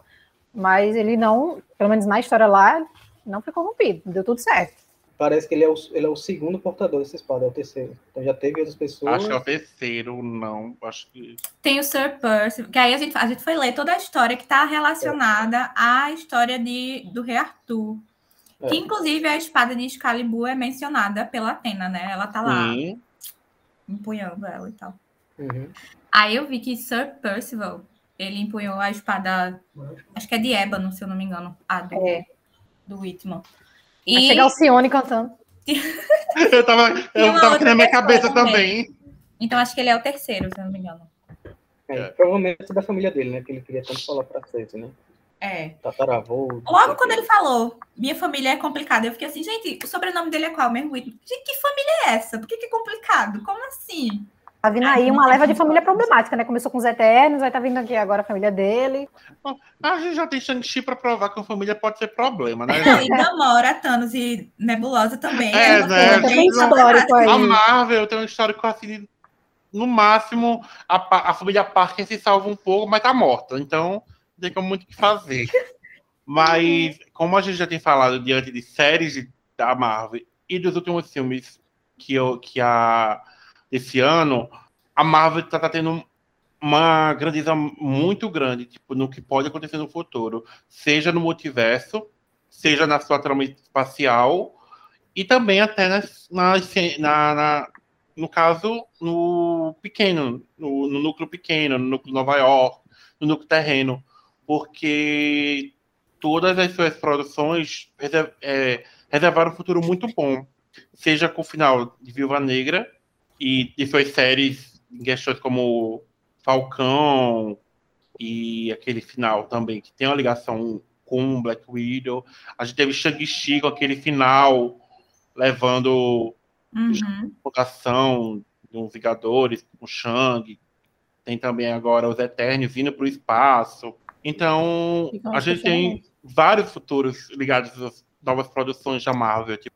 mas ele não, pelo menos na história lá, não foi corrompido, deu tudo certo. Parece que ele é o, ele é o segundo portador dessa espada, é o terceiro. Então já teve outras pessoas. Acho que é o terceiro, não. Acho que. Tem o Sir Percy, que aí a gente, a gente foi ler toda a história que está relacionada é. à história de, do Rei Arthur. É. Que inclusive a espada de Excalibur é mencionada pela Atena, né? Ela tá lá Sim. empunhando ela e tal. Uhum. Aí eu vi que Sir Percival, ele empunhou a espada, acho que é de ébano, se eu não me engano, a do, é. do Whitman. E... Vai chegar o Cione cantando. [laughs] eu tava, eu tava aqui na minha cabeça também. também. Então acho que ele é o terceiro, se eu não me engano. É, provavelmente é da família dele, né? Que ele queria tanto falar francês, né? É. Tataravô. Logo quando ele falou, minha família é complicada, eu fiquei assim, gente, o sobrenome dele é qual mesmo? Gente, que família é essa? Por que, que é complicado? Como assim? Tá vindo aí uma leva de família problemática, né? Começou com os Eternos, aí tá vindo aqui agora a família dele. a gente já tem Shang-Chi pra provar que a família pode ser problema, né? [laughs] e Gamora, Thanos e Nebulosa também. É, é né? Tem histórico aí. A Marvel tem um histórico assim, no máximo, a, a família Parker se salva um pouco, mas tá morta. Então, não tem muito o que fazer. Mas, como a gente já tem falado diante de séries da Marvel e dos últimos filmes que, eu, que a esse ano, a Marvel está tá tendo uma grandeza muito grande tipo, no que pode acontecer no futuro, seja no multiverso, seja na sua trama espacial, e também até na, na, na no caso, no pequeno, no, no, núcleo pequeno, no núcleo Nova York, no núcleo terreno, porque todas as suas produções é, reservaram um futuro muito bom, seja com o final de Viúva Negra, e, e suas séries em questões como Falcão e aquele final também, que tem uma ligação com Black Widow. A gente teve Shang-Chi com aquele final levando uhum. vocação dos Vingadores, o Shang. Tem também agora os Eternos indo para o espaço. Então, a gente tem vários futuros ligados às novas produções da Marvel. Tipo,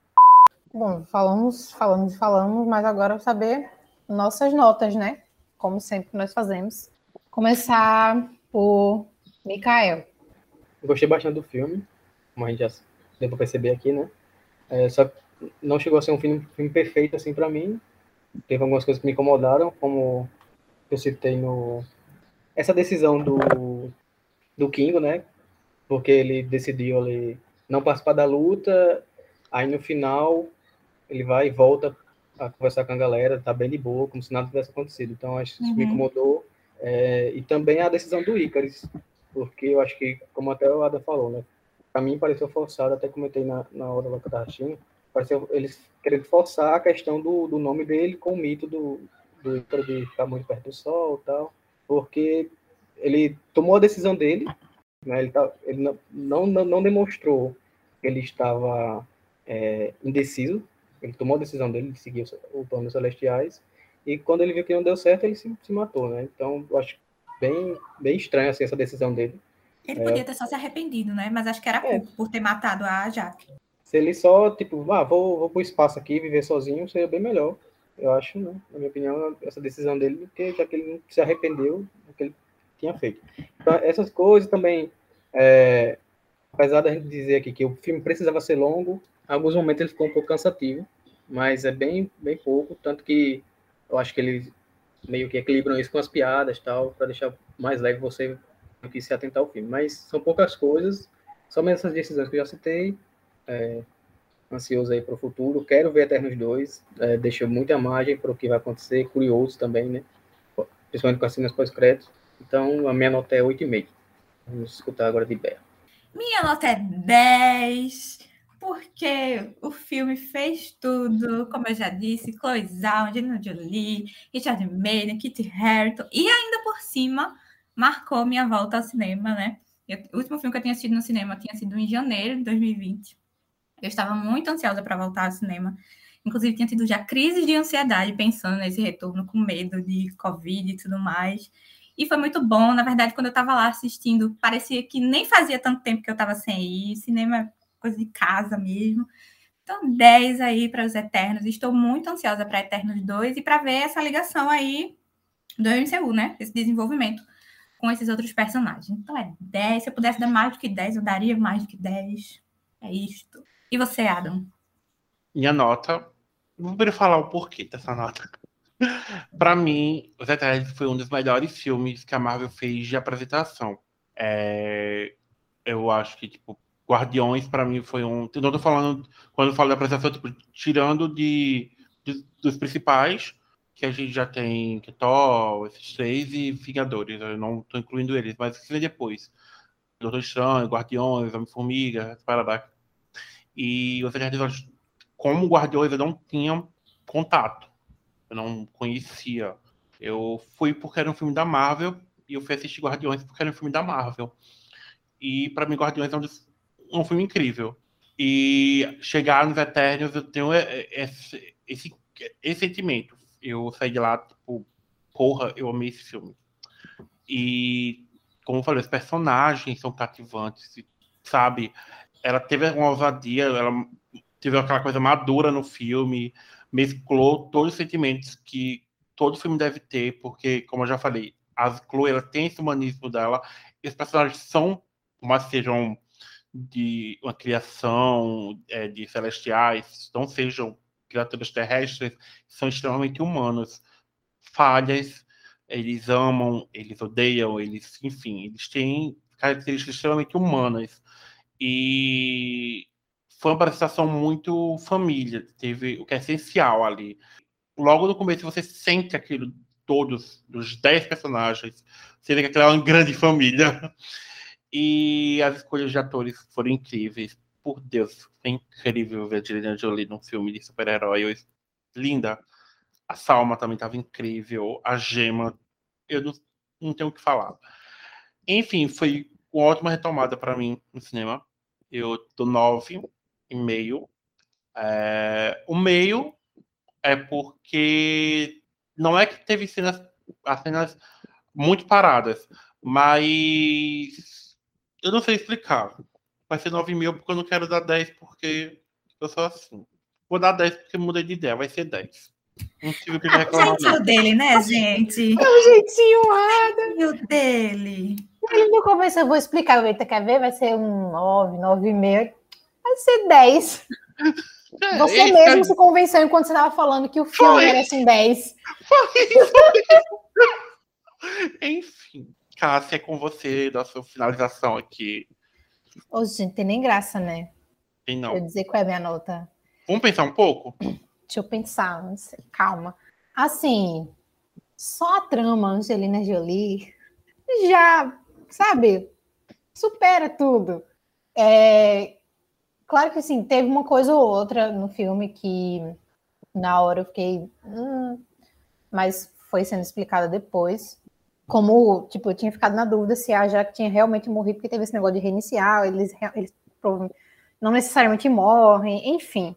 Bom, falamos, falamos, falamos, mas agora saber nossas notas, né? Como sempre nós fazemos. Começar por Mikael. Gostei bastante do filme, como a gente já deu para perceber aqui, né? É, só não chegou a ser um filme, filme perfeito assim para mim. Teve algumas coisas que me incomodaram, como eu citei no essa decisão do do Kingo, né? Porque ele decidiu ali não participar da luta, aí no final ele vai e volta a conversar com a galera, tá bem de boa, como se nada tivesse acontecido. Então, acho que isso uhum. me incomodou. É, e também a decisão do Icaris, porque eu acho que, como até o Ada falou, né? Pra mim pareceu forçado, até comentei na, na hora lá que eu tava assistindo, pareceu eles querendo forçar a questão do, do nome dele com o mito do, do Icaris de ficar muito perto do sol e tal, porque ele tomou a decisão dele, né? Ele, tá, ele não, não, não demonstrou que ele estava é, indeciso ele tomou a decisão dele de seguir o plano dos celestiais, e quando ele viu que não deu certo, ele se, se matou, né? Então, eu acho bem, bem estranho assim, essa decisão dele. Ele podia é, ter só se arrependido, né? Mas acho que era é, por ter matado a Jaque. Se ele só, tipo, ah, vou, vou pro espaço aqui, viver sozinho, seria bem melhor. Eu acho, né? Na minha opinião, essa decisão dele, porque já que ele não se arrependeu do que ele tinha feito. Então, essas coisas também, é, apesar da gente dizer aqui que o filme precisava ser longo, alguns momentos ele ficou um pouco cansativo, mas é bem, bem pouco, tanto que eu acho que eles meio que equilibram isso com as piadas tal, para deixar mais leve você do que se atentar ao filme. Mas são poucas coisas, somente essas decisões que eu já citei. É, ansioso aí para o futuro. Quero ver Eternos 2. É, deixa muita margem para o que vai acontecer. Curioso também, né? Principalmente com as cenas pós-créditos. Então, a minha nota é 8,5. Vamos escutar agora de Bea. Minha nota é 10 porque o filme fez tudo, como eu já disse, Chloe Zhao, Angelina Jolie, Richard Madden, Kit Harington, e ainda por cima marcou minha volta ao cinema, né? Eu, o último filme que eu tinha assistido no cinema tinha sido em janeiro de 2020. Eu estava muito ansiosa para voltar ao cinema. Inclusive, tinha tido já crises de ansiedade pensando nesse retorno, com medo de Covid e tudo mais. E foi muito bom. Na verdade, quando eu estava lá assistindo, parecia que nem fazia tanto tempo que eu estava sem ir. Cinema coisa de casa mesmo. Então, 10 aí para os Eternos. Estou muito ansiosa para Eternos 2 e para ver essa ligação aí do MCU, né? Esse desenvolvimento com esses outros personagens. Então, é 10. Se eu pudesse dar mais do que 10, eu daria mais do que 10. É isto. E você, Adam? Minha nota. Vou primeiro falar o porquê dessa nota. [laughs] para mim, Os Eternos foi um dos melhores filmes que a Marvel fez de apresentação. É... Eu acho que, tipo, Guardiões, para mim, foi um. Não tô falando, quando eu falo da apresentação, tipo, tirando de, de, dos principais, que a gente já tem Thor, esses três e Vingadores. Eu não tô incluindo eles, mas que vem depois. Doutor Estranho, Guardiões, Homem-Formiga, Paradox. E os Eternos, como Guardiões, eu não tinha contato. Eu não conhecia. Eu fui porque era um filme da Marvel e eu fui assistir Guardiões porque era um filme da Marvel. E para mim, Guardiões é um dos um filme incrível. E chegar nos Eternos, eu tenho esse, esse, esse sentimento. Eu saí de lá, tipo, porra, eu amei esse filme. E, como eu falei, os personagens são cativantes, sabe? Ela teve uma ousadia, ela teve aquela coisa madura no filme, mesclou todos os sentimentos que todo filme deve ter, porque, como eu já falei, a Chloe ela tem esse humanismo dela, e os personagens são, mas sejam de uma criação é, de celestiais, não sejam criaturas terrestres, são extremamente humanos. Falhas, eles amam, eles odeiam, eles, enfim, eles têm características extremamente humanas. E foi uma apresentação muito família, teve o que é essencial ali. Logo no começo você sente aquilo, todos, dos dez personagens, sendo que aquela é uma grande família. E as escolhas de atores foram incríveis. Por Deus, é incrível ver a Angelina Jolie num filme de super-herói. Linda. A Salma também estava incrível. A Gema. Eu não, não tenho o que falar. Enfim, foi uma ótima retomada para mim no cinema. Eu tô nove e meio. É, o meio é porque não é que teve cenas, as cenas muito paradas, mas eu não sei explicar. Vai ser 9 mil porque eu não quero dar 10 porque eu sou assim. Vou dar 10 porque mudei de ideia, vai ser 10. Não tive que [laughs] reclamar. O jeitinho dele, né, gente? É o jeitinho errado. dele. Aí no começo eu vou explicar. Eita, quer ver? Vai ser um 9, 9,5. Vai ser 10. É, você mesmo se convenceu enquanto você estava falando que o filme foi. merece um 10. Foi. [laughs] Enfim. Cássia, é com você, da sua finalização aqui. Ô, gente, tem nem graça, né? Tem não. Eu dizer qual é a minha nota. Vamos pensar um pouco? Deixa eu pensar, calma. Assim, só a trama Angelina Jolie já, sabe, supera tudo. É, claro que assim, teve uma coisa ou outra no filme que na hora eu fiquei. Hum, mas foi sendo explicada depois como, tipo, eu tinha ficado na dúvida se a Jack tinha realmente morrido, porque teve esse negócio de reiniciar, eles, eles não necessariamente morrem, enfim.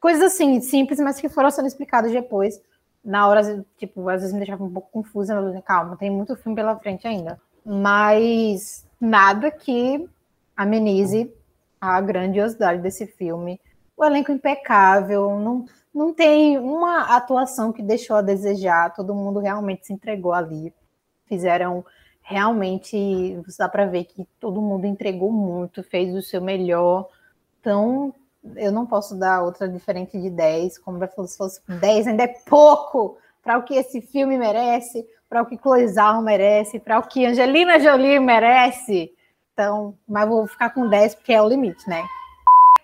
Coisas assim, simples, mas que foram sendo explicadas depois. Na hora, tipo, às vezes me deixava um pouco confusa, eu calma, tem muito filme pela frente ainda. Mas nada que amenize a grandiosidade desse filme. O elenco impecável, não, não tem uma atuação que deixou a desejar, todo mundo realmente se entregou ali fizeram realmente, dá para ver que todo mundo entregou muito, fez o seu melhor. Então, eu não posso dar outra diferente de 10, como se fosse 10 ainda é pouco para o que esse filme merece, para o que Chloe Zhao merece, para o que Angelina Jolie merece. Então, mas vou ficar com 10 porque é o limite, né?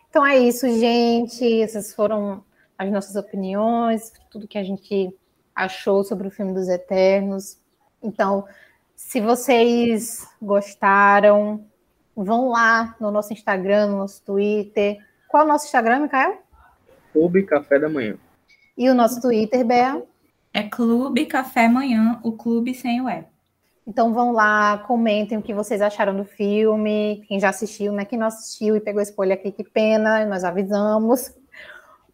Então é isso, gente. Essas foram as nossas opiniões, tudo que a gente achou sobre o filme dos Eternos. Então, se vocês gostaram, vão lá no nosso Instagram, no nosso Twitter. Qual é o nosso Instagram, Micael? Clube Café da Manhã. E o nosso Twitter, Bea? É Clube Café Manhã, o clube sem o E. Então vão lá, comentem o que vocês acharam do filme, quem já assistiu, né? Quem não assistiu e pegou a escolha aqui, que pena, nós avisamos.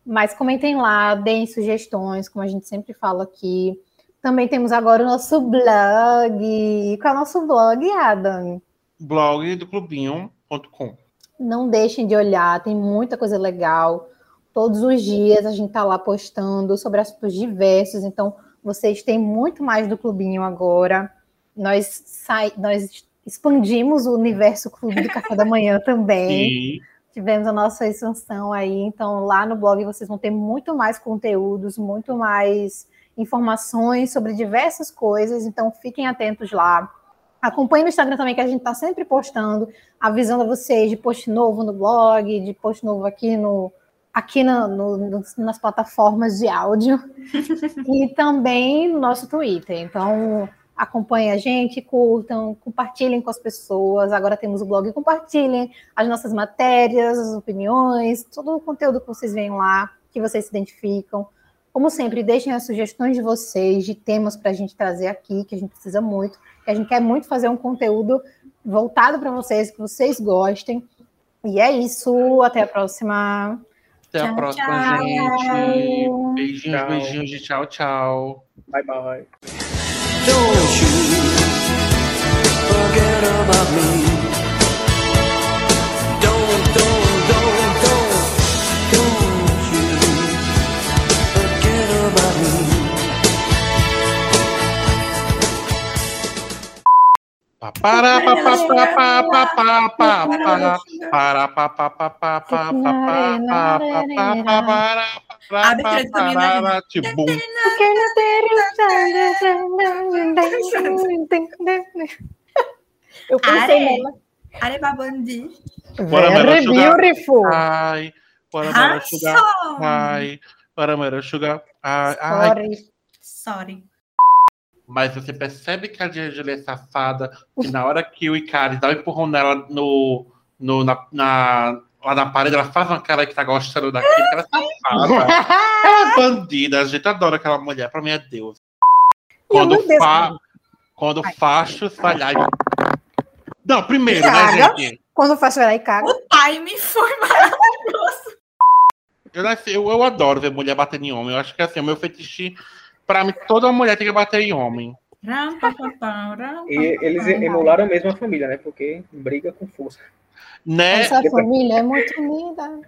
Mas comentem lá, deem sugestões, como a gente sempre fala aqui. Também temos agora o nosso blog. Qual é o nosso blog, Adam? Blog do clubinho.com. Não deixem de olhar, tem muita coisa legal. Todos os dias a gente está lá postando sobre assuntos diversos, então vocês têm muito mais do clubinho agora. Nós, sai, nós expandimos o universo Clube do Café da Manhã [laughs] também. Sim. Tivemos a nossa expansão aí, então lá no blog vocês vão ter muito mais conteúdos, muito mais informações sobre diversas coisas, então fiquem atentos lá. Acompanhe no Instagram também, que a gente está sempre postando, avisando a vocês de post novo no blog, de post novo aqui no, aqui no, no, nas plataformas de áudio [laughs] e também no nosso Twitter. Então, acompanhem a gente, curtam, compartilhem com as pessoas. Agora temos o blog, compartilhem as nossas matérias, as opiniões, todo o conteúdo que vocês veem lá, que vocês se identificam. Como sempre, deixem as sugestões de vocês, de temas para a gente trazer aqui, que a gente precisa muito, que a gente quer muito fazer um conteúdo voltado para vocês, que vocês gostem. E é isso, até a próxima. Até a Tchau, próxima, tchau. gente. Beijinhos, Tchau. beijinhos de tchau, tchau. Bye, bye. Para Eu pensei nela. Are babandi. Are beautiful. Ai, para mara sugar. Ai, para mara sugar. Para ai. Sorry. Sorry. Mas você percebe que a Diangela é safada, que na hora que o Icari dá um empurrão nela no, no, na, na- lá na parede, ela faz uma cara que tá gostando daquilo, que ela é safada. [laughs] Ela é bandida, a gente adora aquela mulher, pra mim é Deus. Quando, fa, quando fachos falhar. Não, primeiro, né, Caga. gente? Quando faz chorar e caga. O timing foi maravilhoso. Eu, nasci- eu, eu adoro ver mulher batendo em homem. Eu acho que assim, o meu fetiche, pra mim, toda mulher tem que bater em homem. E eles emularam a mesma família, né? Porque briga com força. Né? Essa família é muito unida.